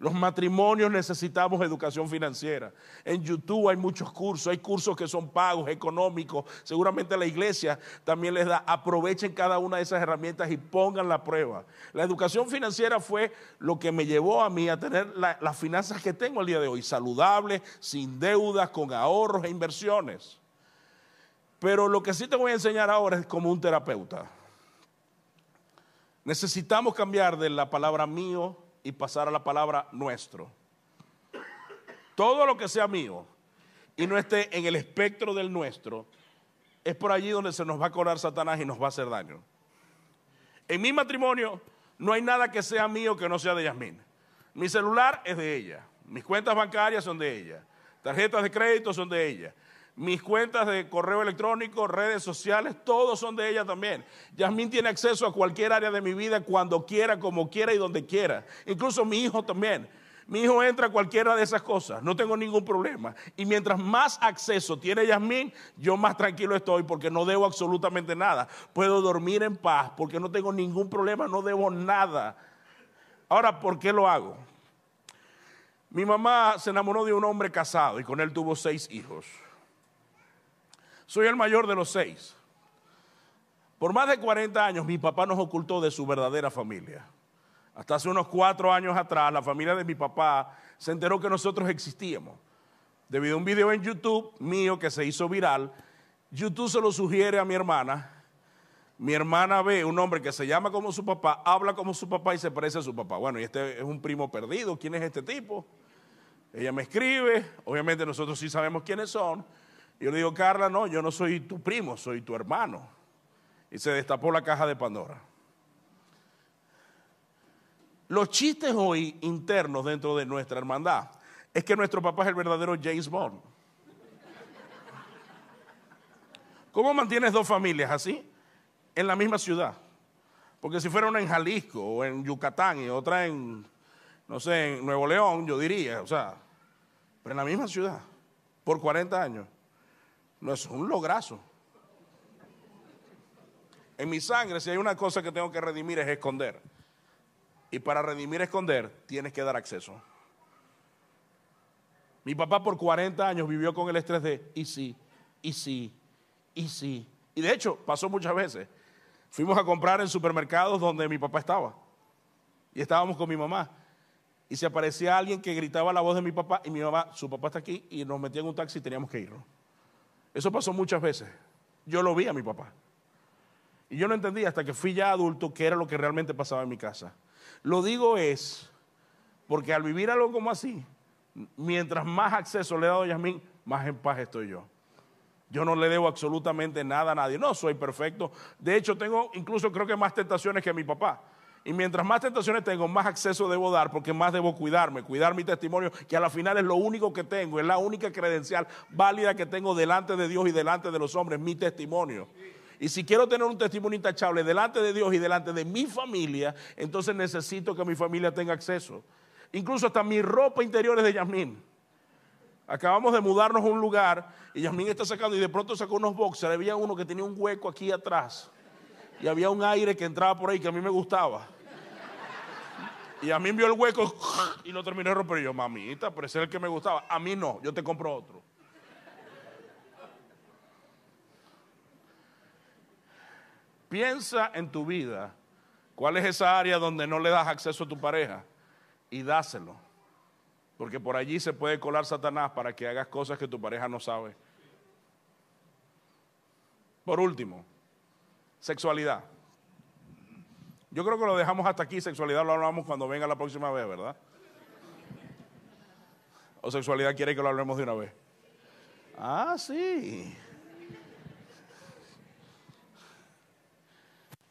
Los matrimonios necesitamos educación financiera. En YouTube hay muchos cursos, hay cursos que son pagos, económicos. Seguramente la iglesia también les da. Aprovechen cada una de esas herramientas y pongan la prueba. La educación financiera fue lo que me llevó a mí a tener las finanzas que tengo el día de hoy, saludables, sin deudas, con ahorros e inversiones. Pero lo que sí te voy a enseñar ahora es como un terapeuta. Necesitamos cambiar de la palabra mío y pasar a la palabra nuestro. Todo lo que sea mío y no esté en el espectro del nuestro, es por allí donde se nos va a colar Satanás y nos va a hacer daño. En mi matrimonio no hay nada que sea mío que no sea de Yasmín. Mi celular es de ella, mis cuentas bancarias son de ella, tarjetas de crédito son de ella, mis cuentas de correo electrónico, redes sociales, todos son de ella también. Yasmín tiene acceso a cualquier área de mi vida cuando quiera, como quiera y donde quiera. Incluso mi hijo también. Mi hijo entra a cualquiera de esas cosas, no tengo ningún problema. Y mientras más acceso tiene Yasmín, yo más tranquilo estoy porque no debo absolutamente nada. Puedo dormir en paz porque no tengo ningún problema, no debo nada. Ahora, ¿por qué lo hago? Mi mamá se enamoró de un hombre casado y con él tuvo seis hijos. Soy el mayor de los seis. Por más de 40 años mi papá nos ocultó de su verdadera familia. Hasta hace unos cuatro años atrás la familia de mi papá se enteró que nosotros existíamos. Debido a un video en YouTube mío que se hizo viral, YouTube se lo sugiere a mi hermana. Mi hermana ve un hombre que se llama como su papá, habla como su papá y se parece a su papá. Bueno, y este es un primo perdido. ¿Quién es este tipo? Ella me escribe, obviamente nosotros sí sabemos quiénes son. Yo le digo, Carla, no, yo no soy tu primo, soy tu hermano. Y se destapó la caja de Pandora. Los chistes hoy internos dentro de nuestra hermandad es que nuestro papá es el verdadero James Bond. ¿Cómo mantienes dos familias así? En la misma ciudad. Porque si fuera una en Jalisco o en Yucatán y otra en, no sé, en Nuevo León, yo diría, o sea, pero en la misma ciudad, por 40 años. No es un lograzo. En mi sangre, si hay una cosa que tengo que redimir es esconder. Y para redimir esconder, tienes que dar acceso. Mi papá por 40 años vivió con el estrés de, y sí, y sí, y sí. Y de hecho, pasó muchas veces. Fuimos a comprar en supermercados donde mi papá estaba. Y estábamos con mi mamá. Y se aparecía alguien que gritaba la voz de mi papá y mi mamá, su papá está aquí, y nos metía en un taxi y teníamos que irnos. Eso pasó muchas veces. Yo lo vi a mi papá. Y yo no entendía hasta que fui ya adulto qué era lo que realmente pasaba en mi casa. Lo digo es porque al vivir algo como así, mientras más acceso le he dado a Yasmín, más en paz estoy yo. Yo no le debo absolutamente nada a nadie. No soy perfecto. De hecho, tengo incluso creo que más tentaciones que mi papá. Y mientras más tentaciones tengo, más acceso debo dar, porque más debo cuidarme, cuidar mi testimonio, que a la final es lo único que tengo, es la única credencial válida que tengo delante de Dios y delante de los hombres, mi testimonio. Y si quiero tener un testimonio intachable delante de Dios y delante de mi familia, entonces necesito que mi familia tenga acceso. Incluso hasta mi ropa interior es de Yasmín. Acabamos de mudarnos a un lugar y Yasmín está sacando y de pronto sacó unos boxers. Había uno que tenía un hueco aquí atrás y había un aire que entraba por ahí que a mí me gustaba. Y a mí vio el hueco y lo terminé de romper. Y yo, mamita, pero ese es el que me gustaba. A mí no, yo te compro otro. Piensa en tu vida ¿Cuál es esa área donde no le das acceso a tu pareja? Y dáselo. Porque por allí se puede colar Satanás para que hagas cosas que tu pareja no sabe. Por último, sexualidad. Yo creo que lo dejamos hasta aquí. Sexualidad lo hablamos cuando venga la próxima vez, ¿verdad? ¿O sexualidad quiere que lo hablemos de una vez? Ah, sí.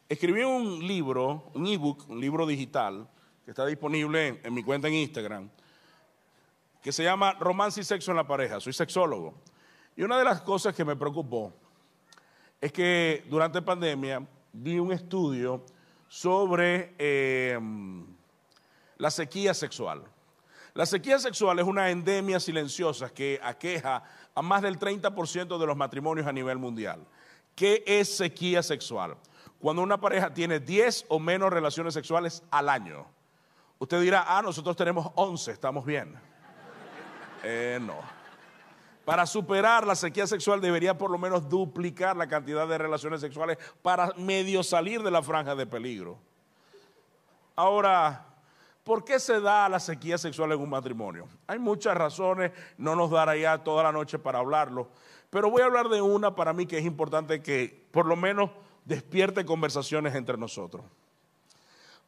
Escribí un libro, un ebook, un libro digital, que está disponible en, mi cuenta en Instagram, que se llama Romance y Sexo en la Pareja. Soy sexólogo. Y una de las cosas que me preocupó es que durante pandemia vi un estudio sobre em, la sequía sexual. La sequía sexual es una endemia silenciosa que aqueja a más del 30% de los matrimonios a nivel mundial. ¿Qué es sequía sexual? Cuando una pareja tiene 10 o menos relaciones sexuales al año. Usted dirá, ah, nosotros tenemos 11, estamos bien. Eh, no. Para superar la sequía sexual debería por lo menos duplicar la cantidad de relaciones sexuales para medio salir de la franja de peligro. Ahora, ¿por qué se da la sequía sexual en un matrimonio? Hay muchas razones, no nos dará ya toda la noche para hablarlo, pero voy a hablar de una para mí que es importante que por lo menos despierte conversaciones entre nosotros.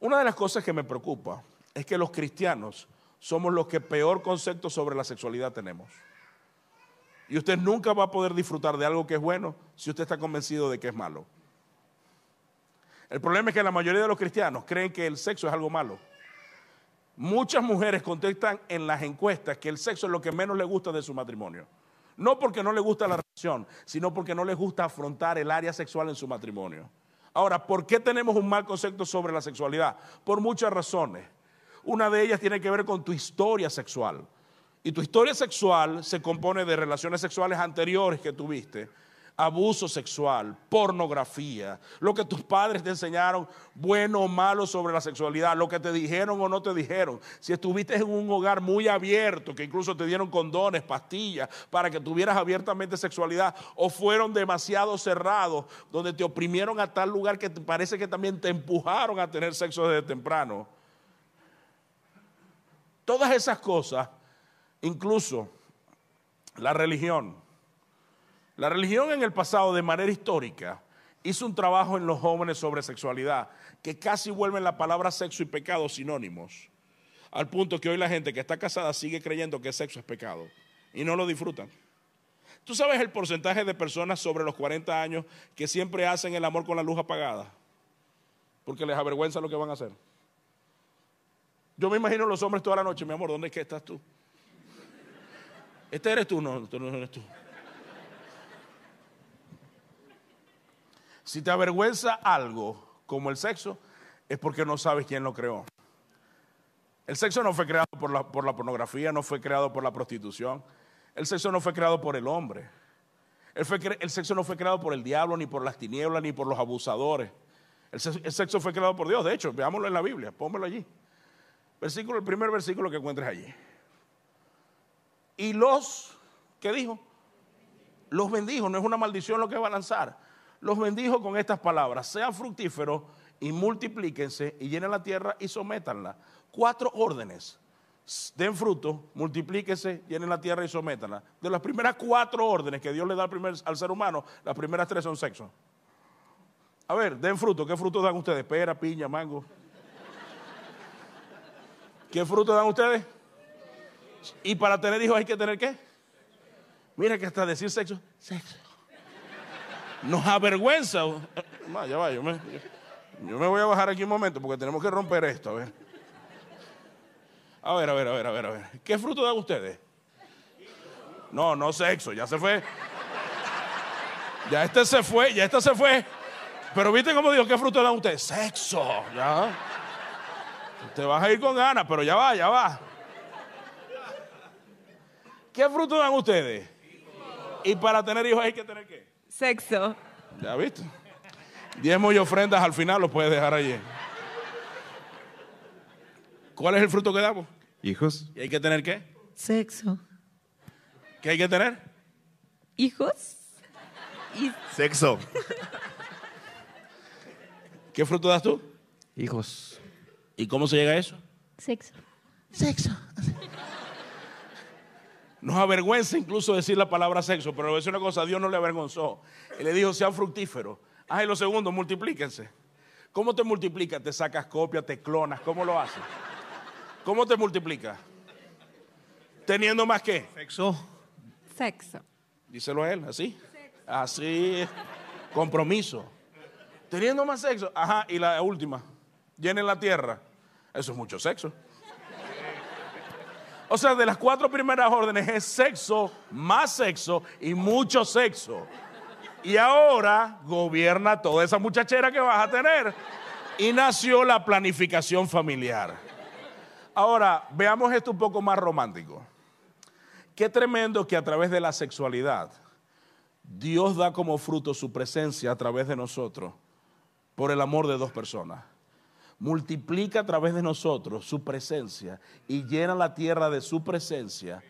Una de las cosas que me preocupa es que los cristianos somos los que peor concepto sobre la sexualidad tenemos. Y usted nunca va a poder disfrutar de algo que es bueno si usted está convencido de que es malo. El problema es que la mayoría de los cristianos creen que el sexo es algo malo. Muchas mujeres contestan en las encuestas que el sexo es lo que menos les gusta de su matrimonio. No porque no les gusta la relación, sino porque no les gusta afrontar el área sexual en su matrimonio. Ahora, ¿por qué tenemos un mal concepto sobre la sexualidad? Por muchas razones. Una de ellas tiene que ver con tu historia sexual. Y tu historia sexual se compone de relaciones sexuales anteriores que tuviste, abuso sexual, pornografía, lo que tus padres te enseñaron, bueno o malo sobre la sexualidad, lo que te dijeron o no te dijeron. Si estuviste en un hogar muy abierto, que incluso te dieron condones, pastillas, para que tuvieras abiertamente sexualidad, o fueron demasiado cerrados, donde te oprimieron a tal lugar que te parece que también te empujaron a tener sexo desde temprano. Todas esas cosas Incluso la religión. La religión en el pasado, de manera histórica, hizo un trabajo en los jóvenes sobre sexualidad que casi vuelven la palabra sexo y pecado sinónimos. Al punto que hoy la gente que está casada sigue creyendo que sexo es pecado y no lo disfrutan. ¿Tú sabes el porcentaje de personas sobre los 40 años que siempre hacen el amor con la luz apagada? Porque les avergüenza lo que van a hacer. Yo me imagino los hombres toda la noche, mi amor, ¿dónde es que estás tú? Este eres tú, no, tú no eres tú. Si te avergüenza algo como el sexo, es porque no sabes quién lo creó. El sexo no fue creado por la, por la pornografía, no fue creado por la prostitución. El sexo no fue creado por el hombre. El, el, sexo no fue creado por el diablo, ni por las tinieblas, ni por los abusadores. El sexo, el sexo, fue creado por Dios. De hecho, veámoslo en la Biblia, pónmelo allí. Versículo, el primer versículo que encuentres allí. Y los, ¿qué dijo? Los bendijo, no es una maldición lo que va a lanzar. Los bendijo con estas palabras, sean fructíferos y multiplíquense y llenen la tierra y sométanla. Cuatro órdenes. Den fruto, multiplíquense, llenen la tierra y sométanla. De las primeras cuatro órdenes que Dios le da al, al ser humano, las primeras tres son sexo. A ver, den fruto. ¿Qué fruto dan ustedes? Pera, piña, mango. ¿Qué fruto dan ustedes? Y para tener hijos hay que tener qué? Mira que hasta decir sexo, sexo. Nos avergüenza. ya va, yo me, yo me voy a bajar aquí un momento porque tenemos que romper esto. A ver. A ver, a ver, a ver, a ver, a ver. ¿Qué fruto dan ustedes? No, no sexo, ya se fue. Ya este se fue, ya este se fue. Pero viste cómo dijo, ¿qué fruto dan ustedes? Sexo, ya. Te vas a ir con ganas, pero ya va, ya va. ¿Qué fruto dan ustedes? Y para tener hijos hay que tener qué? Sexo. ¿Ya viste? Diezmo y ofrendas al final los puedes dejar allí. ¿Cuál es el fruto que damos? Hijos. ¿Y hay que tener qué? Sexo. ¿Qué hay que tener? Hijos. Sexo. ¿Qué fruto das tú? Hijos. ¿Y cómo se llega a eso? Sexo. Sexo. Nos avergüenza incluso decir la palabra sexo, pero le voy a decir una cosa, a Dios no le avergonzó. Él le dijo, sean fructíferos. Ah, y lo segundo, multiplíquense. ¿Cómo te multiplicas? Te sacas copia, te clonas. ¿Cómo lo haces? ¿Cómo te multiplicas? Teniendo más que. Sexo. Sexo. Díselo a él, así. Así. Compromiso. Teniendo más sexo. Ajá, y la última. Llenen la tierra. Eso es mucho sexo. O sea, de las cuatro primeras órdenes es sexo, más sexo y mucho sexo. Y ahora gobierna toda esa muchachera que vas a tener. Y nació la planificación familiar. Ahora, veamos esto un poco más romántico. Qué tremendo que a través de la sexualidad Dios da como fruto su presencia a través de nosotros por el amor de dos personas. Multiplica a través de nosotros su presencia y llena la tierra de su presencia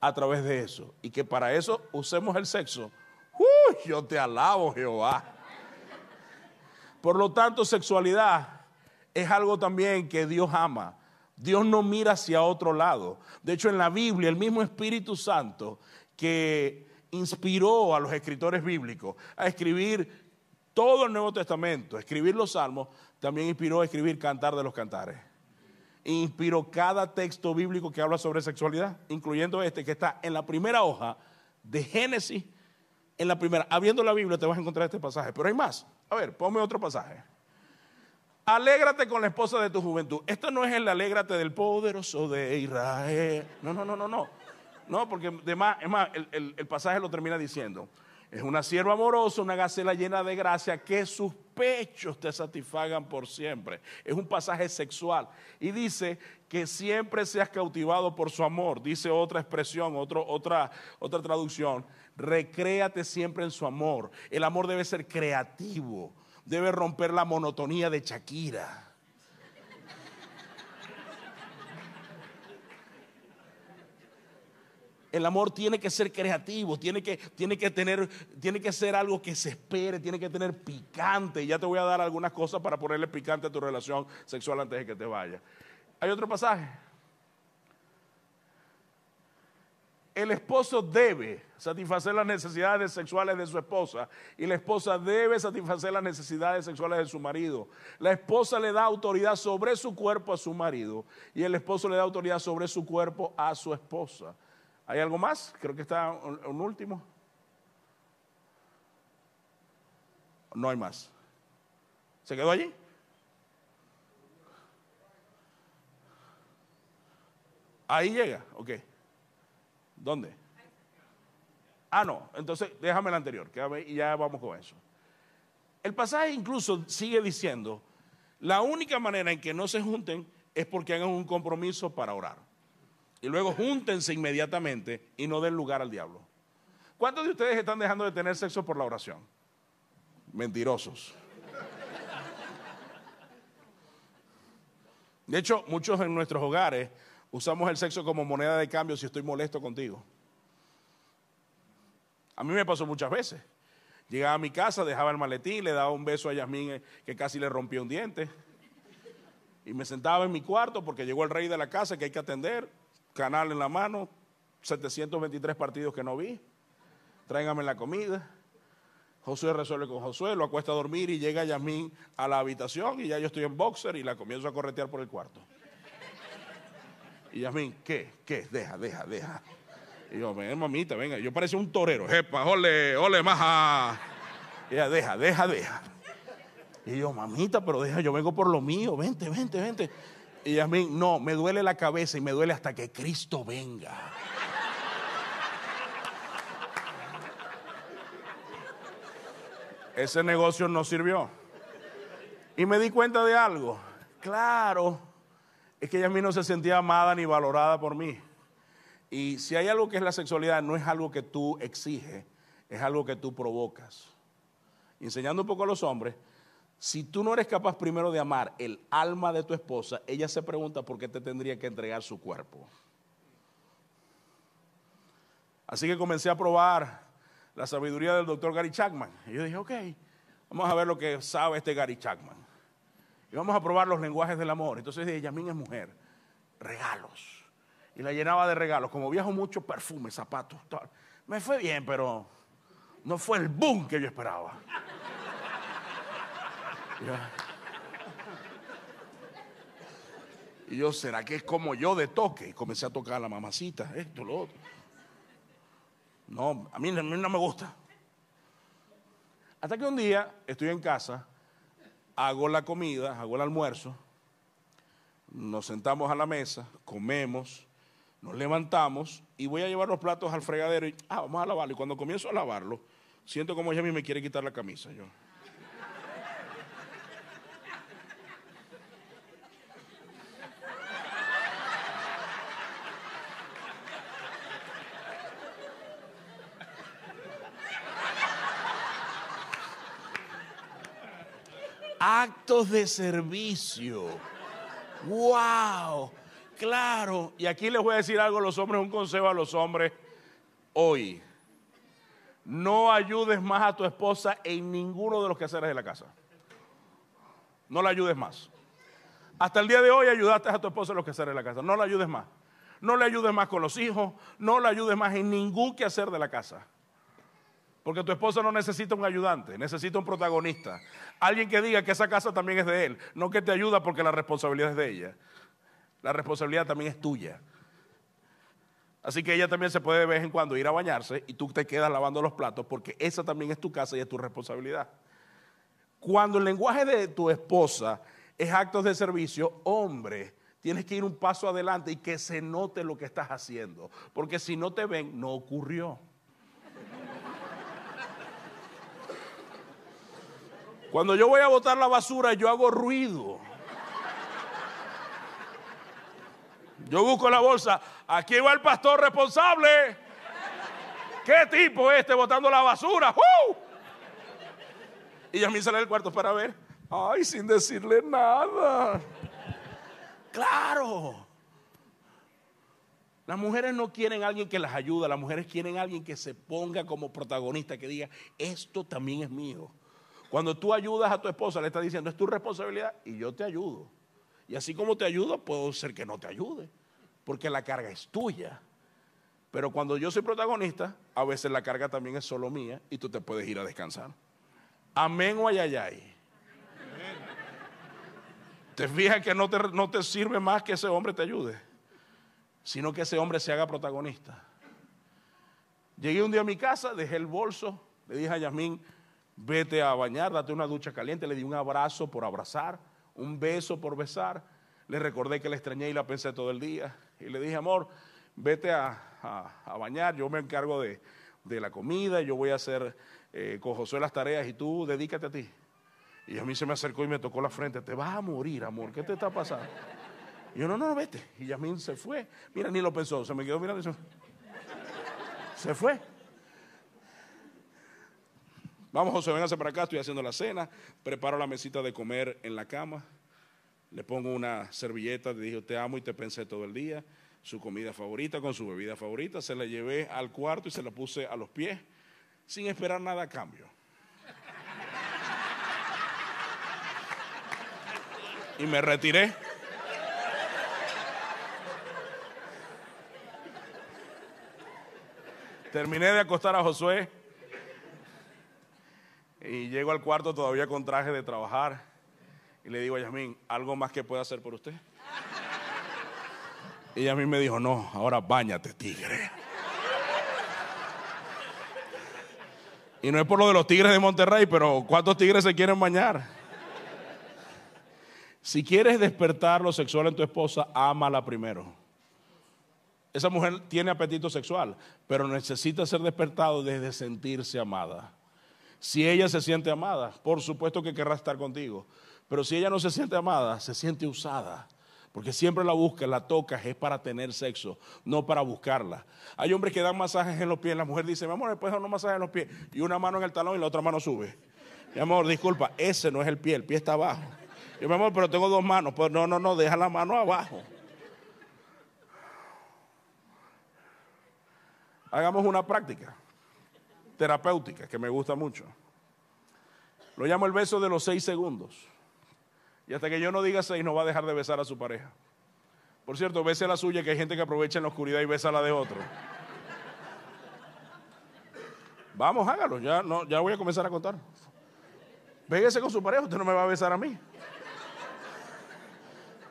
a través de eso. Y que para eso usemos el sexo. ¡Uy! Yo te alabo, Jehová. Por lo tanto, sexualidad es algo también que Dios ama. Dios no mira hacia otro lado. De hecho, en la Biblia, el mismo Espíritu Santo que inspiró a los escritores bíblicos a escribir todo el Nuevo Testamento, escribir los salmos, también inspiró a escribir Cantar de los Cantares. Inspiró cada texto bíblico que habla sobre sexualidad, incluyendo este que está en la primera hoja de Génesis. En la primera, abriendo la Biblia te vas a encontrar este pasaje, pero hay más. A ver, ponme otro pasaje. Alégrate con la esposa de tu juventud. Esto no es el alégrate del poderoso de Israel. No, no, no, no, no. No, porque además, el- el pasaje lo termina diciendo. Es una sierva amorosa, una gacela llena de gracia, que sus pechos te satisfagan por siempre. Es un pasaje sexual. Y dice que siempre seas cautivado por su amor. Dice otra expresión, otro- otra, otra traducción. Recréate siempre en su amor. El amor debe ser creativo. Debe romper la monotonía de Shakira. El amor tiene que ser creativo, tiene que, tiene que tener, tiene que ser algo que se espere, tiene que tener picante. Y ya te voy a dar algunas cosas para ponerle picante a tu relación sexual antes de que te vaya. Hay otro pasaje. El esposo debe satisfacer las necesidades sexuales de su esposa y la esposa debe satisfacer las necesidades sexuales de su marido. La esposa le da autoridad sobre su cuerpo a su marido y el esposo le da autoridad sobre su cuerpo a su esposa. ¿Hay algo más? Creo que está un, un último. No hay más. ¿Se quedó allí? Ahí llega, ok. ¿Dónde? Ah, no, entonces déjame el anterior, y ya vamos con eso. El pasaje incluso sigue diciendo, la única manera en que no se junten es porque hagan un compromiso para orar. Y luego júntense inmediatamente y no den lugar al diablo. ¿Cuántos de ustedes están dejando de tener sexo por la oración? Mentirosos. De hecho, muchos en nuestros hogares usamos el sexo como moneda de cambio si estoy molesto contigo. A mí me pasó muchas veces. Llegaba a mi casa, dejaba el maletín, le daba un beso a Yasmín eh, que casi le rompía un diente. Y me sentaba en mi cuarto porque llegó el rey de la casa que hay que atender, canal en la mano, 723 partidos que no vi. Tráigame la comida. Josué resuelve con Josué, lo acuesta a dormir y llega Yasmín a la habitación y ya yo estoy en boxer y la comienzo a corretear por el cuarto. Y Yasmín, ¿qué? ¿Qué? Deja, deja, deja. Y yo, ven, mamita, venga. Yo parecía un torero. Jepa, ole, ole, maja. Y ella, deja, deja, deja. Y yo, mamita, pero deja, yo vengo por lo mío. Vente, vente, vente. Y Yasmín, no, me duele la cabeza y me duele hasta que Cristo venga. Ese negocio no sirvió. Y me di cuenta de algo. Claro, es que Yasmín no se sentía amada ni valorada por mí. Y si hay algo que es la sexualidad, no es algo que tú exiges, es algo que tú provocas. Enseñando un poco a los hombres, si tú no eres capaz primero de amar el alma de tu esposa, ella se pregunta por qué te tendría que entregar su cuerpo. Así que comencé a probar la sabiduría del doctor Gary Chapman. Y yo dije, ok, vamos a ver lo que sabe este Gary Chapman. Y vamos a probar los lenguajes del amor. Entonces dije, Yamín es mujer. Regalos. Y la llenaba de regalos. Como viajo mucho, perfume, zapatos. tal. Me fue bien, pero no fue el boom que yo esperaba. Y yo, ¿será que es como yo de toque? Y comencé a tocar a la mamacita, esto, lo otro. No, a mí, a mí no me gusta. Hasta que un día estoy en casa, hago la comida, hago el almuerzo, nos sentamos a la mesa, comemos, nos levantamos y voy a llevar los platos al fregadero y, ah, vamos a lavarlo. Y cuando comienzo a lavarlo, siento como ella a mí me quiere quitar la camisa. Yo. Actos de servicio. ¡Wow! Claro. Y aquí les voy a decir algo a los hombres, un consejo a los hombres hoy. No ayudes más a tu esposa en ninguno de los quehaceres de la casa. No la ayudes más. Hasta el día de hoy ayudaste a tu esposa en los quehaceres de la casa. No la ayudes más. No le ayudes más con los hijos. No la ayudes más en ningún quehacer de la casa. Porque tu esposa no necesita un ayudante, necesita un protagonista. Alguien que diga que esa casa también es de él, no que te ayuda porque la responsabilidad es de ella. La responsabilidad también es tuya. Así que ella también se puede de vez en cuando ir a bañarse y tú te quedas lavando los platos porque esa también es tu casa y es tu responsabilidad. Cuando el lenguaje de tu esposa es actos de servicio, hombre, tienes que ir un paso adelante y que se note lo que estás haciendo. Porque si no te ven, no ocurrió. Cuando yo voy a botar la basura, yo hago ruido. Yo busco la bolsa. Aquí va el pastor responsable. ¿Qué tipo este botando la basura? ¡Uh! Y a mí sale del cuarto para ver. Ay, sin decirle nada. Claro. Las mujeres no quieren a alguien que las ayude, las mujeres quieren a alguien que se ponga como protagonista, que diga, esto también es mío. Cuando tú ayudas a tu esposa, le estás diciendo, es tu responsabilidad y yo te ayudo. Y así como te ayudo, puedo ser que no te ayude, porque la carga es tuya. Pero cuando yo soy protagonista, a veces la carga también es solo mía y tú te puedes ir a descansar. Amén o ayayay. Te fijas que no te, no te sirve más que ese hombre te ayude, sino que ese hombre se haga protagonista. Llegué un día a mi casa, dejé el bolso, le dije a Yasmín, vete a bañar, date una ducha caliente, le di un abrazo por abrazar, un beso por besar, le recordé que la extrañé y la pensé todo el día, y le dije, amor, vete a, a- a bañar, yo me encargo de, de la comida, yo voy a hacer eh, con las tareas y tú dedícate a ti. Y a mí se me acercó y me tocó la frente, te vas a morir, amor, ¿qué te está pasando? Y yo, no, no, vete. Y Yasmín se fue. Mira, ni lo pensó, se me quedó mirando se fue. Vamos, José, véngase para acá, estoy haciendo la cena, preparo la mesita de comer en la cama, le pongo una servilleta, le dije, te amo y te pensé todo el día, su comida favorita con su bebida favorita, se la llevé al cuarto y se la puse a los pies, sin esperar nada a cambio. Y me retiré. Terminé de acostar a Josué. Y llego al cuarto todavía con traje de trabajar. Y le digo a Yasmín, ¿algo más que pueda hacer por usted? Y Yasmín me dijo, no, ahora bañate, tigre. Y no es por lo de los tigres de Monterrey, pero ¿cuántos tigres se quieren bañar? Si quieres despertar lo sexual en tu esposa, ámala primero. Esa mujer tiene apetito sexual, pero necesita ser despertado desde sentirse amada. Si ella se siente amada, por supuesto que querrá estar contigo. Pero si ella no se siente amada, se siente usada. Porque siempre la buscas, la tocas, es para tener sexo, no para buscarla. Hay hombres que dan masajes en los pies. La mujer dice, mi amor, después dar unos masajes en los pies. Y una mano en el talón y la otra mano sube. Mi amor, disculpa, ese no es el pie, el pie está abajo. Yo, mi amor, pero tengo dos manos. Pues no, no, no, deja la mano abajo. Hagamos una práctica terapéutica que me gusta mucho. Lo llamo el beso de los seis segundos. Y hasta que yo no diga seis, no va a dejar de besar a su pareja. Por cierto, bese la suya, que hay gente que aprovecha en la oscuridad y besa la de otro. Vamos, hágalo, ya, no, ya voy a comenzar a contar. Véguese con su pareja, usted no me va a besar a mí.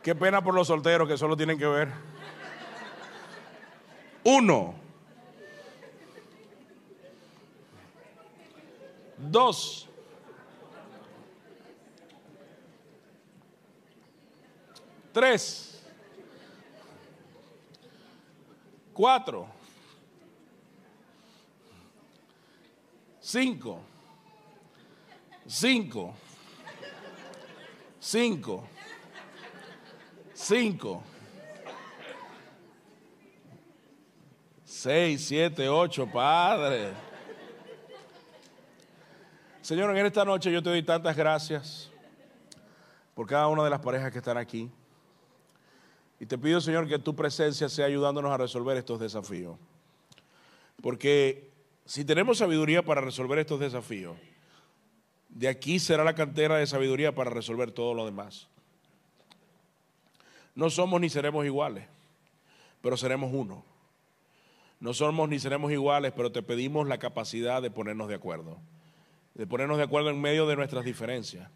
Qué pena por los solteros que solo tienen que ver. Uno. Dos. Tres. Cuatro. Cinco. Cinco. Cinco. Cinco. Seis, siete, ocho, Padre. Señor, en esta noche yo te doy tantas gracias por cada una de las parejas que están aquí. Y te pido, Señor, que tu presencia sea ayudándonos a resolver estos desafíos. Porque si tenemos sabiduría para resolver estos desafíos, de aquí será la cantera de sabiduría para resolver todo lo demás. No somos ni seremos iguales, pero seremos uno. No somos ni seremos iguales, pero te pedimos la capacidad de ponernos de acuerdo de ponernos de acuerdo en medio de nuestras diferencias.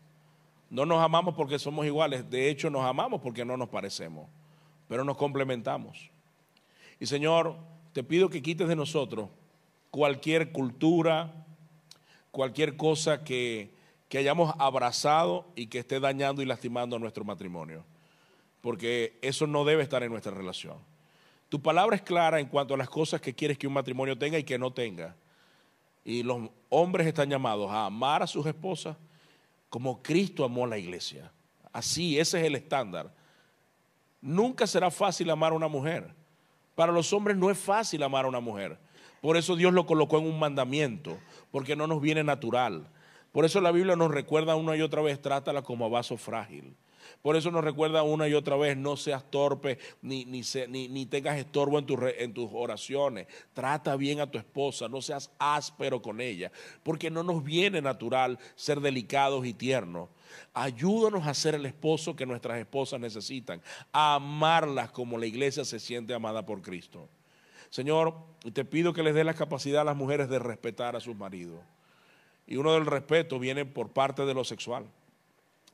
No nos amamos porque somos iguales, de hecho nos amamos porque no nos parecemos, pero nos complementamos. Y Señor, te pido que quites de nosotros cualquier cultura, cualquier cosa que, que hayamos abrazado y que esté dañando y lastimando a nuestro matrimonio, porque eso no debe estar en nuestra relación. Tu palabra es clara en cuanto a las cosas que quieres que un matrimonio tenga y que no tenga. Y los hombres están llamados a amar a sus esposas como Cristo amó a la iglesia. Así, ese es el estándar. Nunca será fácil amar a una mujer. Para los hombres no es fácil amar a una mujer. Por eso Dios lo colocó en un mandamiento, porque no nos viene natural. Por eso la Biblia nos recuerda una y otra vez, trátala como vaso frágil. Por eso nos recuerda una y otra vez, no seas torpe ni, ni, ni, tengas estorbo en, en tus oraciones. Trata bien a tu esposa, no seas áspero con ella, porque no nos viene natural ser delicados y tiernos. Ayúdanos a ser el esposo que nuestras esposas necesitan, a amarlas como la iglesia se siente amada por Cristo. Señor, te pido que les dé la capacidad a las mujeres de respetar a sus maridos. Y uno del respeto viene por parte de lo sexual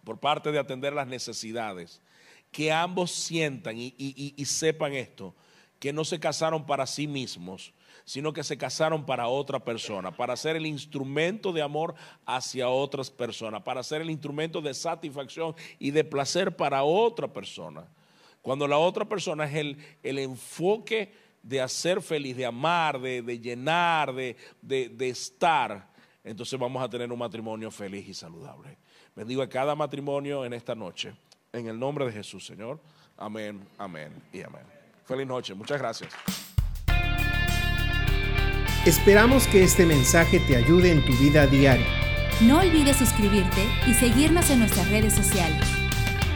por parte de atender las necesidades, que ambos sientan y, sepan esto, que no se casaron para sí mismos, sino que se casaron para otra persona, para ser el instrumento de amor hacia otras personas, para ser el instrumento de satisfacción y de placer para otra persona. Cuando la otra persona es el, el enfoque de hacer feliz, de amar, de, llenar, de, de estar, entonces vamos a tener un matrimonio feliz y saludable. Bendigo a cada matrimonio en esta noche. En el nombre de Jesús, Señor. Amén, amén y amén. Feliz noche. Muchas gracias. Esperamos que este mensaje te ayude en tu vida diaria. No olvides suscribirte y seguirnos en nuestras redes sociales.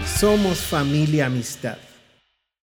Somos familia amistad.